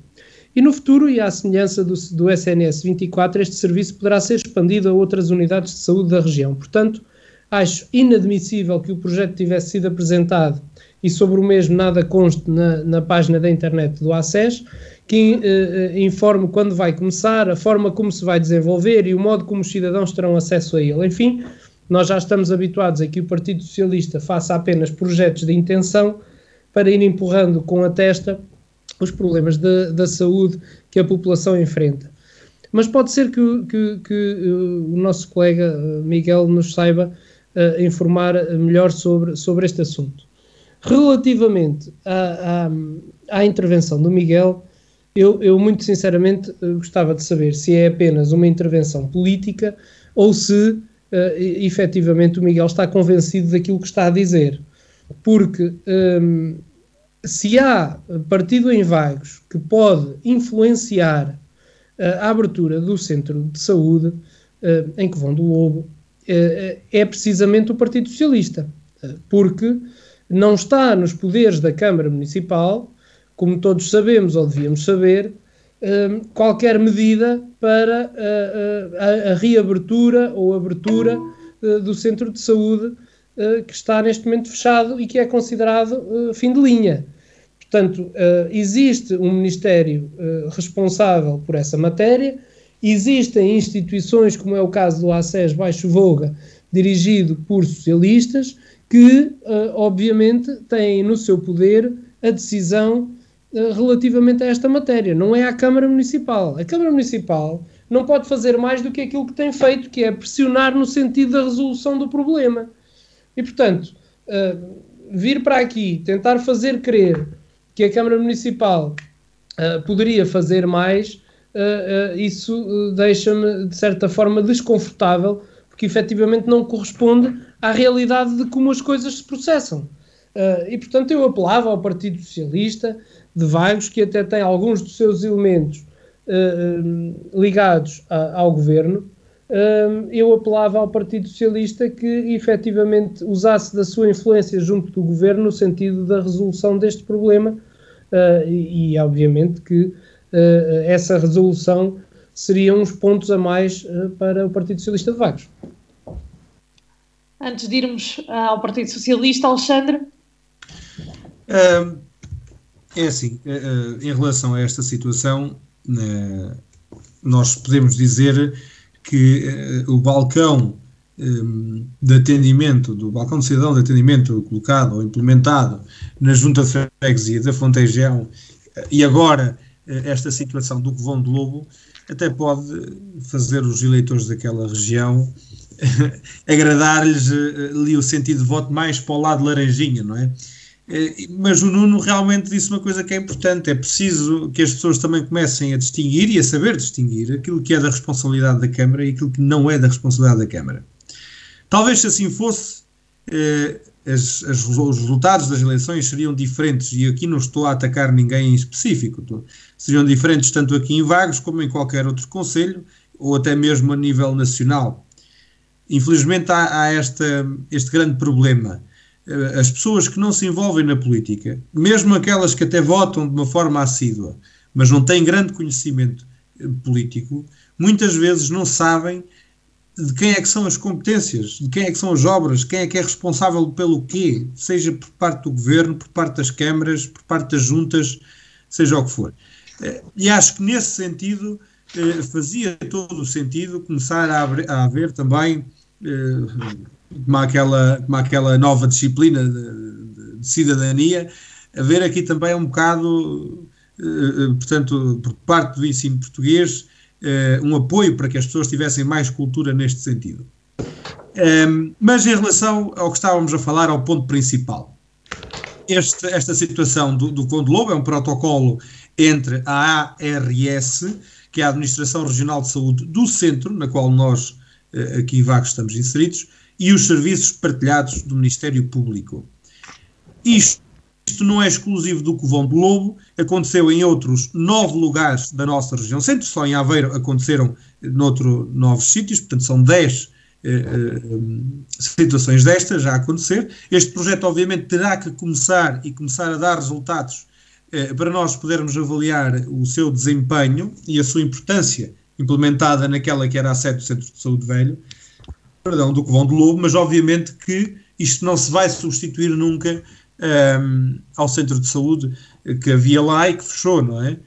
E no futuro, e à semelhança do, do SNS 24, este serviço poderá ser expandido a outras unidades de saúde da região. Portanto, acho inadmissível que o projeto tivesse sido apresentado e sobre o mesmo nada conste na, na página da internet do ACES que eh, informe quando vai começar, a forma como se vai desenvolver e o modo como os cidadãos terão acesso a ele. Enfim, nós já estamos habituados a que o Partido Socialista faça apenas projetos de intenção para ir empurrando com a testa os problemas de, da saúde que a população enfrenta. Mas pode ser que, que, que uh, o nosso colega uh, Miguel nos saiba uh, informar melhor sobre, sobre este assunto. Relativamente à, à, à intervenção do Miguel, eu, eu, muito sinceramente eh, gostava de saber se é apenas uma intervenção política ou se uh, efetivamente o Miguel está convencido daquilo que está a dizer. Porque um, ehm, se há partido em vagos que pode influenciar uh, a abertura do centro de saúde em que vão do Lobo, é precisamente o Partido Socialista. porque não está nos poderes da Câmara Municipal como todos sabemos ou devíamos saber, hum, qualquer medida para a, a, a reabertura ou abertura uh, do centro de saúde que está neste momento fechado e que é considerado fim de linha. Portanto, existe um Ministério responsável por essa matéria, existem instituições, como é o caso do ACES Baixo Voga, dirigido por socialistas, que, obviamente, têm no seu poder a decisão eh, relativamente a esta matéria, não é à Câmara Municipal. A Câmara Municipal não pode fazer mais do que aquilo que tem feito, que é pressionar no sentido da resolução do problema. E, portanto, uh, vir para aqui, tentar fazer crer que a Câmara Municipal uh, poderia fazer mais, uh, isso deixa-me, de certa forma, desconfortável, porque efetivamente não corresponde à realidade de como as coisas se processam. e, portanto, eu apelava ao Partido Socialista de Vagos, que até tem alguns dos seus elementos uh, ligados a, ao governo, eu apelava ao Partido Socialista que efetivamente usasse da sua influência junto do governo no sentido da resolução deste problema e, e, obviamente que essa resolução seria uns pontos a mais para o Partido Socialista de Vagos. Antes de irmos ao Partido Socialista, Alexandre? É assim, em relação a esta situação, nós podemos dizer que o balcão um, de atendimento, do balcão de cidadão de atendimento colocado ou implementado na Junta de Freguesia da Fontejão e agora esta situação do Covão de Lobo até pode fazer os eleitores daquela região agradar-lhes ali o sentido de voto mais para o lado laranjinha, não é? Eh, mas o Nuno realmente disse uma coisa que é importante: é preciso que as pessoas também comecem a distinguir e a saber distinguir aquilo que é da responsabilidade da Câmara e aquilo que não é da responsabilidade da Câmara. Talvez se assim fosse, eh, as, as, os resultados das eleições seriam diferentes, e aqui não estou a atacar ninguém em específico, estou, seriam diferentes tanto aqui em Vagos como em qualquer outro conselho, ou até mesmo a nível nacional. Infelizmente há, há esta, este grande problema as pessoas que não se envolvem na política, mesmo aquelas que até votam de uma forma assídua, mas não têm grande conhecimento eh, político, muitas vezes não sabem de quem é que são as competências, de quem é que são as obras, quem é que é responsável pelo quê, seja por parte do governo, por parte das câmaras, por parte das juntas, seja o que for. Eh, e acho que nesse sentido fazia todo o sentido começar a haver também como aquela, como aquela nova disciplina de, de, cidadania, haver aqui também um bocado, eh, eh, portanto, por parte do ensino português, eh, um apoio para que as pessoas tivessem mais cultura neste sentido. Ehm, mas em relação ao que estávamos a falar, ao ponto principal, este, esta situação do, do Conde Lobo é um protocolo entre a ARS, que é a Administração Regional de Saúde do Centro, na qual nós aqui em Vagos estamos inseridos, e os serviços partilhados do Ministério Público. Isto, isto não é exclusivo do Covão do Lobo, aconteceu em outros nove lugares da nossa região centro, só em Aveiro aconteceram noutro novos sítios, portanto são dez eh, eh, situações destas já a acontecer. Este projeto obviamente terá que começar e começar a dar resultados eh, para nós podermos avaliar o seu desempenho e a sua importância implementada naquela que era a sede do Centro de Saúde Velho, perdão, do Covão do Lobo, mas obviamente que isto não se vai substituir nunca um, ao centro de saúde que havia lá e que fechou, não é?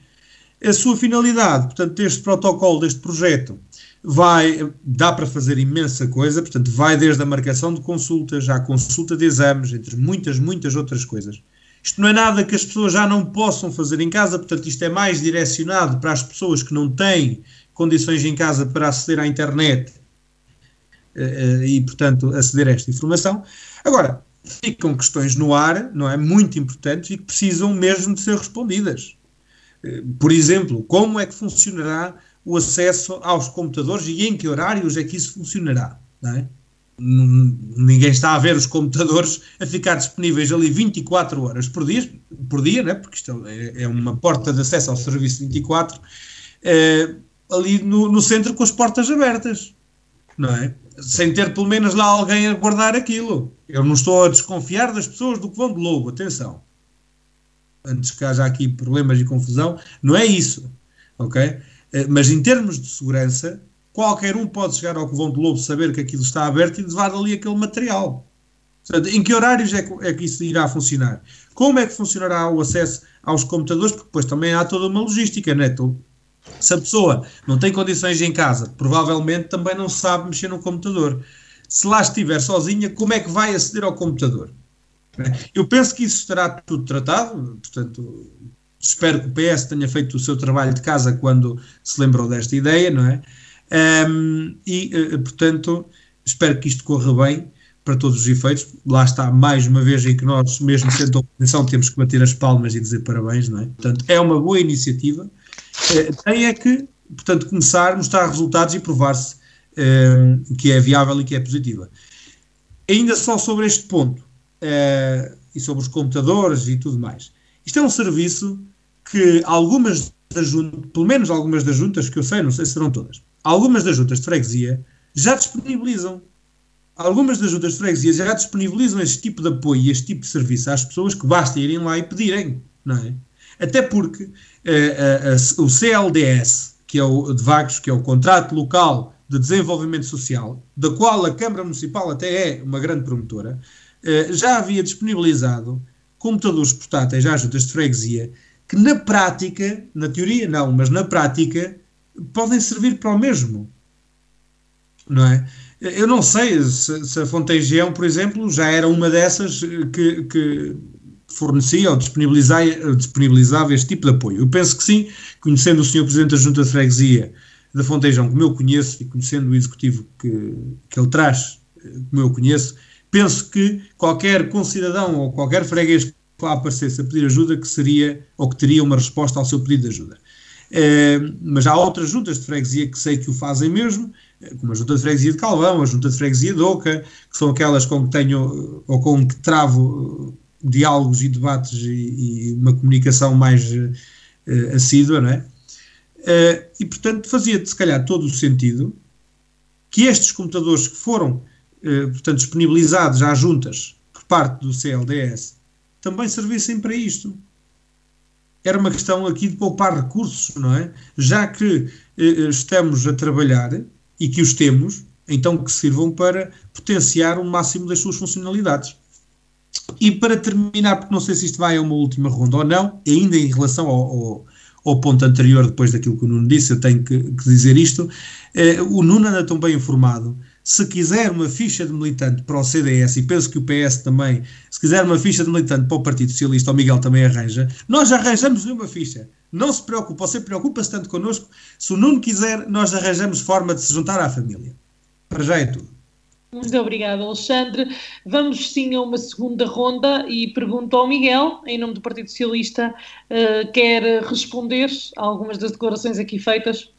A sua finalidade, portanto, deste protocolo, deste projeto, vai, dá para fazer imensa coisa, portanto, vai desde a marcação de consultas à consulta de exames, entre muitas, muitas outras coisas. Isto não é nada que as pessoas já não possam fazer em casa, portanto, isto é mais direcionado para as pessoas que não têm condições em casa para aceder à internet e, portanto, aceder a esta informação. Agora, ficam questões no ar, não é? Muito importantes e que precisam mesmo de ser respondidas. Uh, por exemplo, como é que funcionará o acesso aos computadores e em que horários é que isso funcionará, não é? ninguém está a ver os computadores a ficar disponíveis ali 24 horas por dia, por dia né? porque isto é, é uma porta de acesso ao serviço 24, é, ali no, no, centro com as portas abertas, não é? Sem ter pelo menos lá alguém a guardar aquilo. Eu não estou a desconfiar das pessoas do que vão de lobo, atenção. Antes que haja aqui problemas e confusão, não é isso, ok? Eh, mas em termos de segurança, qualquer um pode chegar ao Covão de Lobo, saber que aquilo está aberto e levar ali aquele material. Portanto, em que horários é que, é que, isso irá funcionar? Como é que funcionará o acesso aos computadores? Porque depois também há toda uma logística, né? Se a pessoa não tem condições em casa, provavelmente também não sabe mexer no computador. Se lá estiver sozinha, como é que vai aceder ao computador? Eu penso que isso estará tudo tratado, portanto, espero que o PS tenha feito o seu trabalho de casa quando se lembrou desta ideia, não é? Um, e, uh, portanto, espero que isto corra bem para todos os efeitos. Lá está, mais uma vez, em que nós, mesmo sendo oposição, temos que bater as palmas e dizer parabéns, não é? Portanto, é uma boa iniciativa eh, tem é que, portanto, começar mostrar resultados e provar-se eh, que é viável e que é positiva. Ainda só sobre este ponto eh, e sobre os computadores e tudo mais. Isto é um serviço que algumas das juntas, pelo menos algumas das juntas que eu sei, não sei se serão todas, algumas das juntas de freguesia já disponibilizam. Algumas das juntas de freguesia já disponibilizam este tipo de apoio e este tipo de serviço às pessoas que basta irem lá e pedirem, não é? Até porque uh, uh, uh, o CLDS, que é o de Vagos, que é o Contrato Local de Desenvolvimento Social, da qual a Câmara Municipal até é uma grande promotora, já havia disponibilizado computadores portáteis às juntas de freguesia que na prática, na teoria não, mas na prática, podem servir para o mesmo. Não é? Eu não sei se, se a Fontegião, por exemplo, já era uma dessas que, que fornecia ou disponibilizava, disponibilizava este tipo de apoio. Eu penso que sim, conhecendo o Sr. Presidente da Junta de Freguesia da Fontejão, como eu conheço, e conhecendo o executivo que, que ele traz, como eu conheço, penso que qualquer concidadão ou qualquer freguês que lá aparecesse a pedir ajuda, que seria ou que teria uma resposta ao seu pedido de ajuda. É, mas há outras juntas de freguesia que sei que o fazem mesmo, como a junta de freguesia de Calvão, a junta de freguesia de Oca, que são aquelas com que tenho ou com que travo diálogos e debates e, e uma comunicação mais uh, assídua, não é? Uh, e portanto fazia se calhar todo o sentido que estes computadores que foram uh, portanto, disponibilizados às juntas por parte do CLDS também servissem para isto. Era uma questão aqui de poupar recursos, não é? Já que estamos a trabalhar e que os temos, então que sirvam para potenciar o máximo das suas funcionalidades. E para terminar, porque não sei se isto vai a uma última ronda ou não, ainda em relação ao, ao, ao ponto anterior, depois daquilo que o Nuno disse, eu tenho que, que dizer isto. Eh, o Nuno anda tão bem informado. Se quiser uma ficha de militante para o CDS, e penso que o PS também, se quiser uma ficha de militante para o Partido Socialista, o Miguel também arranja, nós arranjamos uma ficha. Não se preocupe, você preocupa-se tanto connosco. Se o Nuno quiser, nós arranjamos forma de se juntar à família. Para já é tudo. Muito obrigada, Alexandre. Vamos sim a uma segunda ronda e pergunto ao Miguel, em nome do Partido Socialista, uh, quer responder a algumas das declarações aqui feitas?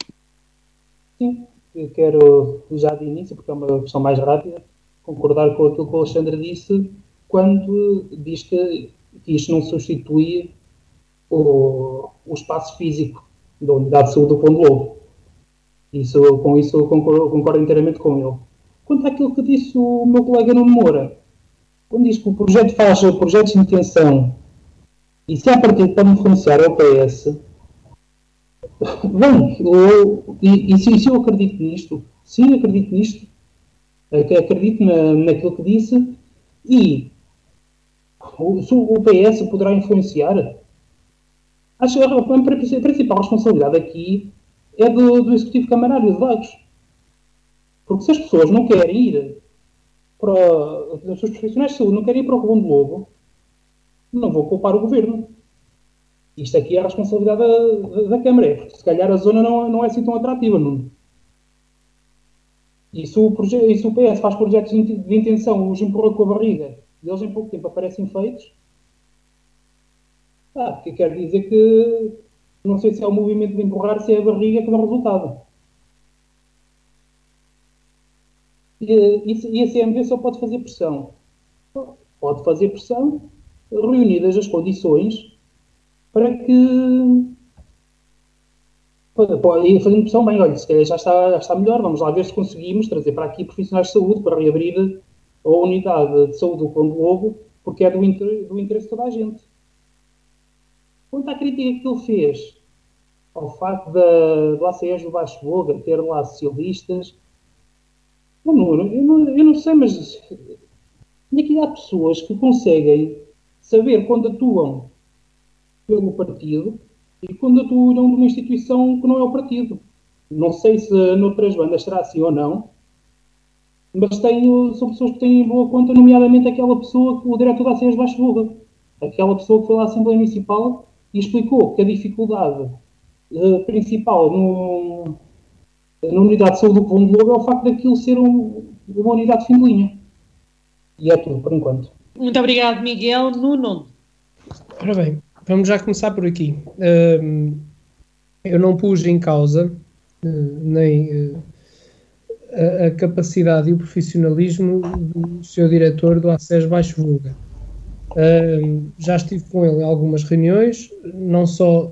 Sim, eu quero já de início, porque é uma questão mais rápida, concordar com aquilo que o Alexandre disse quando diz que, que isto não substitui o, o espaço físico da Unidade de Saúde do Pão de Lobo. Isso, com isso eu concordo, concordo inteiramente com ele quanto àquilo que disse o meu colega Nuno Moura. Quando diz que o projeto faz projetos de intenção e se há partido pode influenciar o PS, bem, eu, e, e se, se, eu acredito nisto, sim, acredito nisto, acredito na, naquilo que disse, e o, se o PS poderá influenciar, acho que a principal responsabilidade aqui é do, do Executivo Camarário de Vagos porque se as pessoas não querem ir para. Os seus profissionais de saúde não querem ir para o de Lobo, não vou culpar o governo. Isto aqui é a responsabilidade da, da, da Câmara, porque se calhar a zona não, não é assim tão atrativa, não. E se o, e se o PS faz projetos de intenção, os empurra com a barriga, e eles em pouco tempo aparecem feitos, ah, que quer dizer que não sei se é o movimento de empurrar, se é a barriga que dá resultado. E, e a CMV só pode fazer pressão. Pode fazer pressão reunidas as condições para que pode ir fazendo pressão, bem, olha, se calhar já está, já está melhor, vamos lá ver se conseguimos trazer para aqui profissionais de saúde para reabrir a unidade de saúde do Conde Lobo, porque é do, inter, do interesse de toda a gente. Quanto à crítica que ele fez ao facto da, do ACS do Baixo Boga ter lá socialistas, Amor, eu não, eu não sei, mas aqui há pessoas que conseguem saber quando atuam pelo partido e quando atuam numa instituição que não é o partido. Não sei se noutras bandas será assim ou não, mas tenho, são pessoas que têm boa conta, nomeadamente aquela pessoa, o diretor da CES Baixo Burra, aquela pessoa que foi à Assembleia Municipal e explicou que a dificuldade uh, principal no, na unidade de saúde do Pão de Lobo é o facto daquilo ser um, uma unidade de fim de linha. E é tudo, por enquanto. Muito obrigado, Miguel. Nuno. Ora bem, vamos já começar por aqui. eu não pus em causa uh, nem uh, a, a, capacidade e o profissionalismo do seu diretor do ACES Baixo Vulga. já estive com ele em algumas reuniões, não só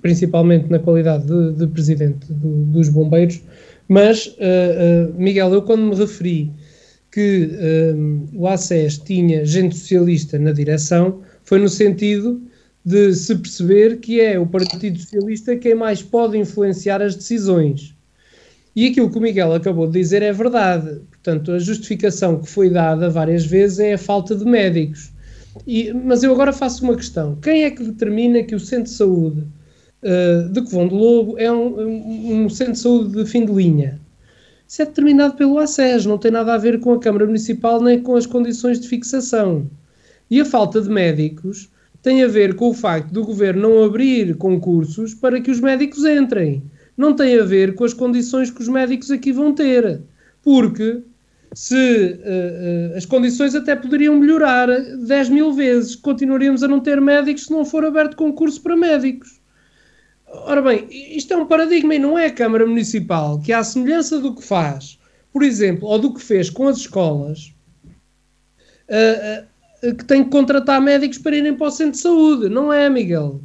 principalmente na qualidade de, de presidente do, dos bombeiros, Mas, uh, uh, Miguel, eu quando me referi que uh, o ACES tinha gente socialista na direção, foi no sentido de se perceber que é o Partido Socialista quem mais pode influenciar as decisões. E aquilo que o Miguel acabou de dizer é verdade. Portanto, a justificação que foi dada várias vezes é a falta de médicos. E, mas eu agora faço uma questão: quem é que determina que o centro de saúde uh, de Covão do Lobo é um, um, centro de saúde de fim de linha? Isso é determinado pelo ACES, não tem nada a ver com a Câmara Municipal nem com as condições de fixação. E a falta de médicos tem a ver com o facto do governo não abrir concursos para que os médicos entrem. Não tem a ver com as condições que os médicos aqui vão ter. Porque se uh, uh, as condições até poderiam melhorar 10 mil vezes, continuaríamos a não ter médicos se não for aberto concurso para médicos. Ora bem, isto é um paradigma e não é a Câmara Municipal que, à semelhança do que faz, por exemplo, ou do que fez com as escolas, uh, que tem que contratar médicos para irem para o centro de saúde. Não é, Miguel.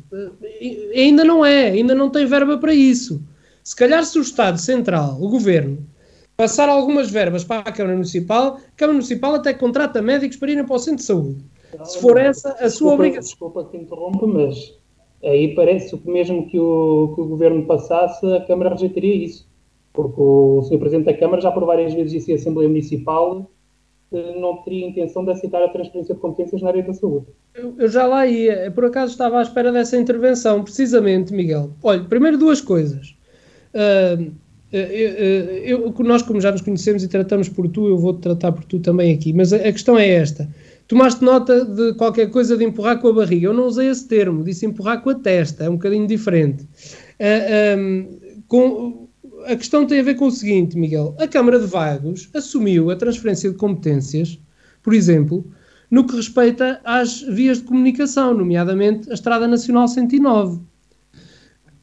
ainda não é, ainda não tem verba para isso. Se calhar, se o Estado Central, o Governo, passar algumas verbas para a Câmara Municipal, a Câmara Municipal até contrata médicos para irem para o centro de saúde. Se for essa a sua obrigação. Desculpa que interrompa, mas aí parece que mesmo que o, que o Governo passasse, a Câmara rejeitaria isso. Porque o Sr. Presidente da Câmara já por várias vezes disse à Assembleia Municipal que não teria intenção de aceitar a transferência de competências na área da saúde. Eu, eu já lá ia, por acaso estava à espera dessa intervenção, precisamente, Miguel. Olha, primeiro duas coisas. Uh, eu, eu, nós, como já nos conhecemos e tratamos por tu, eu vou-te tratar por tu também aqui, mas a, a, questão é esta. Tomaste nota de qualquer coisa de empurrar com a barriga. Eu não usei esse termo, disse empurrar com a testa, é um bocadinho diferente. Uh, um, com, a questão tem a ver com o seguinte, Miguel. A Câmara de Vagos assumiu a transferência de competências, por exemplo, no que respeita às vias de comunicação, nomeadamente a Estrada Nacional 109.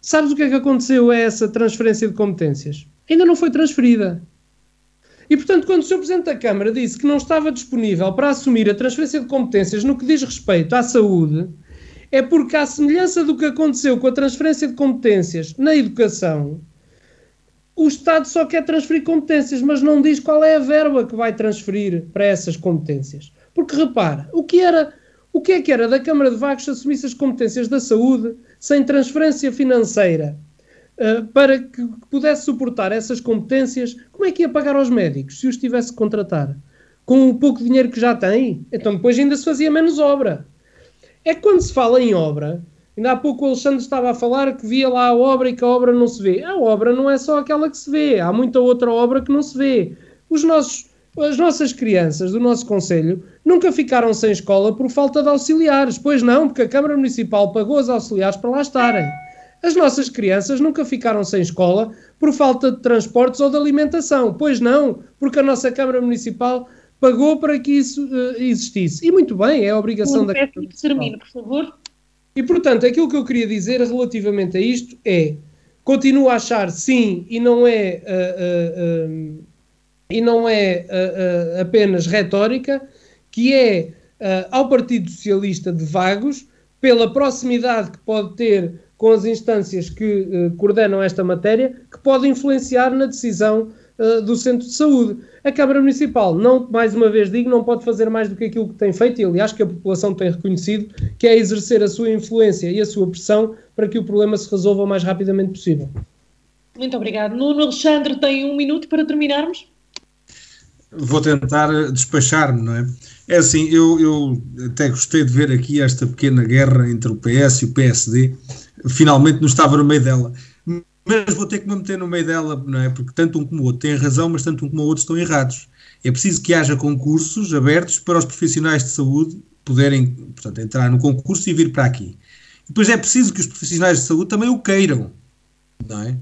Sabes o que é que aconteceu a essa transferência de competências? Ainda não foi transferida. E, portanto, quando o Sr. Presidente da Câmara disse que não estava disponível para assumir a transferência de competências no que diz respeito à saúde, é porque, à semelhança do que aconteceu com a transferência de competências na educação, o Estado só quer transferir competências, mas não diz qual é a verba que vai transferir para essas competências. Porque repara, o que era, o que é que era da Câmara de Vagos se assumisse as competências da saúde sem transferência financeira uh, para que, que pudesse suportar essas competências, como é que ia pagar aos médicos se os tivesse que contratar? Com o pouco dinheiro que já tem? Então depois ainda se fazia menos obra. É que quando se fala em obra, ainda há pouco o Alexandre estava a falar que via lá a obra e que a obra não se vê. A obra não é só aquela que se vê, há muita outra obra que não se vê. Os nossos as nossas crianças do nosso Conselho nunca ficaram sem escola por falta de auxiliares. Pois não, porque a Câmara Municipal pagou os auxiliares para lá estarem. As nossas crianças nunca ficaram sem escola por falta de transportes ou de alimentação. Pois não, porque a nossa Câmara Municipal pagou para que isso uh, existisse. E muito bem, é a obrigação da Câmara Municipal. Termino, por favor. E portanto, aquilo que eu queria dizer relativamente a isto é: continuo a achar sim, e não é. Uh, uh, e não é uh, uh, apenas retórica, que é uh, ao Partido Socialista de Vagos, pela proximidade que pode ter com as instâncias que coordenam esta matéria, que pode influenciar na decisão do Centro de Saúde. A Câmara Municipal, não, mais uma vez digo, não pode fazer mais do que aquilo que tem feito, e aliás que a população tem reconhecido, que é exercer a sua influência e a sua pressão para que o problema se resolva o mais rapidamente possível. Muito obrigado. Nuno Alexandre tem um minuto para terminarmos vou tentar despachar-me, não é? É assim, eu, eu até gostei de ver aqui esta pequena guerra entre o PS e o PSD, finalmente não estava no meio dela. Mas vou ter que me meter no meio dela, não é? Porque tanto um como o outro têm razão, mas tanto um como o outro estão errados. É preciso que haja concursos abertos para os profissionais de saúde poderem, portanto, entrar no concurso e vir para aqui. Depois é preciso que os profissionais de saúde também o queiram, não é?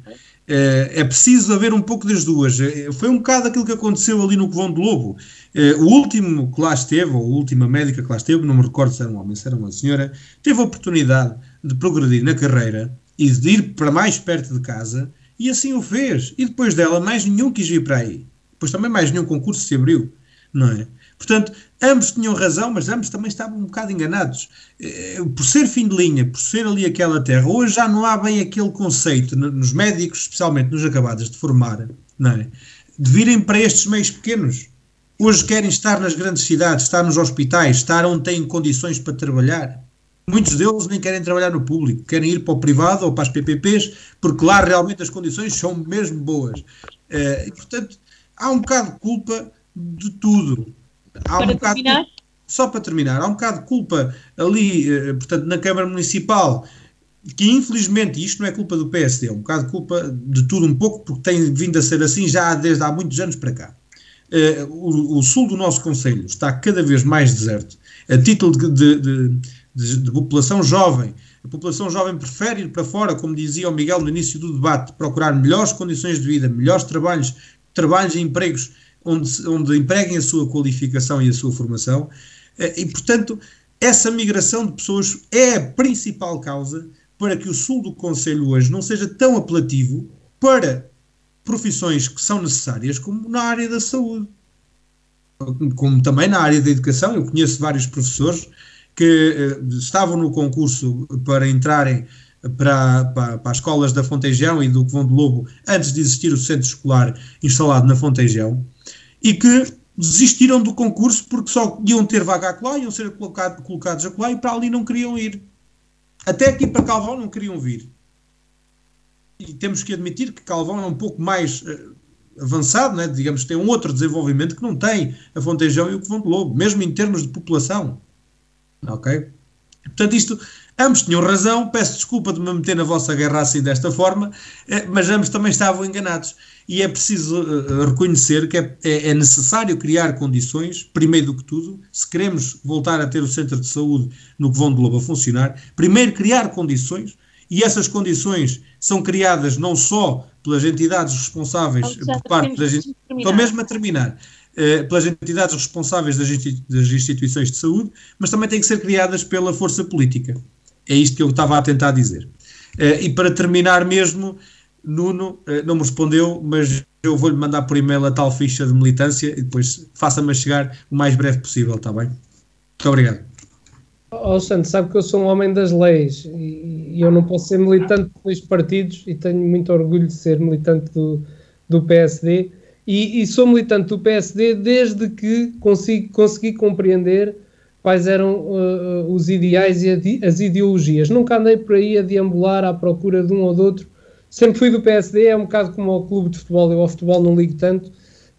É, é preciso haver um pouco das duas. É, foi um bocado aquilo que aconteceu ali no Covão de Lobo. É, o último que lá esteve, ou a última médica que lá esteve, não me recordo se era um homem, se era uma senhora, teve a oportunidade de progredir na carreira e de ir para mais perto de casa e assim o fez. E depois dela, mais nenhum quis vir para aí. Depois também mais nenhum concurso se abriu, não é? Portanto, ambos tinham razão, mas ambos também estavam um bocado enganados. Eh, por ser fim de linha, por ser ali aquela terra, hoje já não há bem aquele conceito nos médicos, especialmente nos acabados de formar, é? De virem para estes meios pequenos. Hoje querem estar nas grandes cidades, estar nos hospitais, estar onde têm condições para trabalhar. Muitos deles nem querem trabalhar no público, querem ir para o privado ou para as PPPs, porque lá realmente as condições são mesmo boas. Uh, e, portanto, há um bocado de culpa de tudo. Há para um terminar? De, só para terminar, há um bocado de culpa ali, uh, portanto, na Câmara Municipal, que infelizmente isto não é culpa do PSD, é um bocado de culpa de tudo um pouco, porque tem vindo a ser assim já desde há muitos anos para cá. Uh, o, o, sul do nosso Conselho está cada vez mais deserto. A título de, de, de de, de, população jovem. A população jovem prefere ir para fora, como dizia o Miguel no início do debate, procurar melhores condições de vida, melhores trabalhos, trabalhos e empregos onde, onde empreguem a sua qualificação e a sua formação. Eh, e, portanto, essa migração de pessoas é a principal causa para que o sul do Conselho hoje não seja tão apelativo para profissões que são necessárias como na área da saúde, como também na área da educação. Eu conheço vários professores que uh, estavam no concurso para entrarem para, para, para, as escolas da Fontejão e do Covão de Lobo antes de existir o centro escolar instalado na Fontejão e que desistiram do concurso porque só iam ter vaga acolá, iam ser colocado, colocados acolá e para ali não queriam ir. Até aqui para Calvão não queriam vir. E temos que admitir que Calvão é um pouco mais uh, avançado, né? digamos, tem um outro desenvolvimento que não tem a Fontejão e o de Lobo, mesmo em termos de população. Ok? Portanto, isto, ambos tinham razão, peço desculpa de me meter na vossa guerra assim desta forma, eh, mas ambos também estavam enganados. E é preciso uh, reconhecer que é, é, é, necessário criar condições, primeiro do que tudo, se queremos voltar a ter o centro de saúde no Covão de Lobo a funcionar, primeiro criar condições, e essas condições são criadas não só pelas entidades responsáveis, por parte das. Estou mesmo a terminar eh, pelas entidades responsáveis das, instituições de saúde, mas também têm que ser criadas pela força política. É isto que eu estava a tentar dizer. Eh, e para terminar mesmo, Nuno eh, não me respondeu, mas eu vou-lhe mandar por e-mail a tal ficha de militância e depois faça-me chegar o mais breve possível, está bem? Muito obrigado. Oh, Santo, sabe que eu sou um homem das leis e eu não posso ser militante de dois partidos e tenho muito orgulho de ser militante do, do PSD e, e, sou militante do PSD desde que consigo, consegui compreender quais eram uh, os ideais e as ideologias. Nunca andei por aí a deambular à procura de um ou do outro. Sempre fui do PSD, é um bocado como ao clube de futebol. Eu ao futebol não ligo tanto,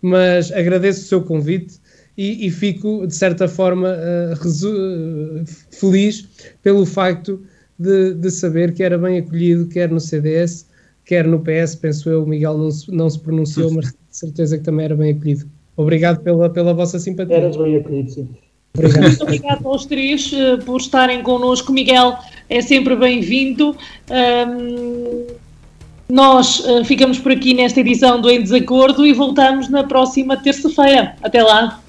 mas agradeço o seu convite e, e fico, de certa forma, uh, feliz pelo facto de, de saber que era bem acolhido, quer no CDS, quer no PS. Penso eu, o Miguel não se, não se pronunciou, mas de certeza que também era bem acolhido. Obrigado pela, pela vossa simpatia. Eras bem acolhido, sim. Muito obrigado aos três uh, por estarem connosco. Miguel é sempre bem-vindo. Um, nós uh, ficamos por aqui nesta edição do Em Desacordo e voltamos na próxima terça-feira. Até lá.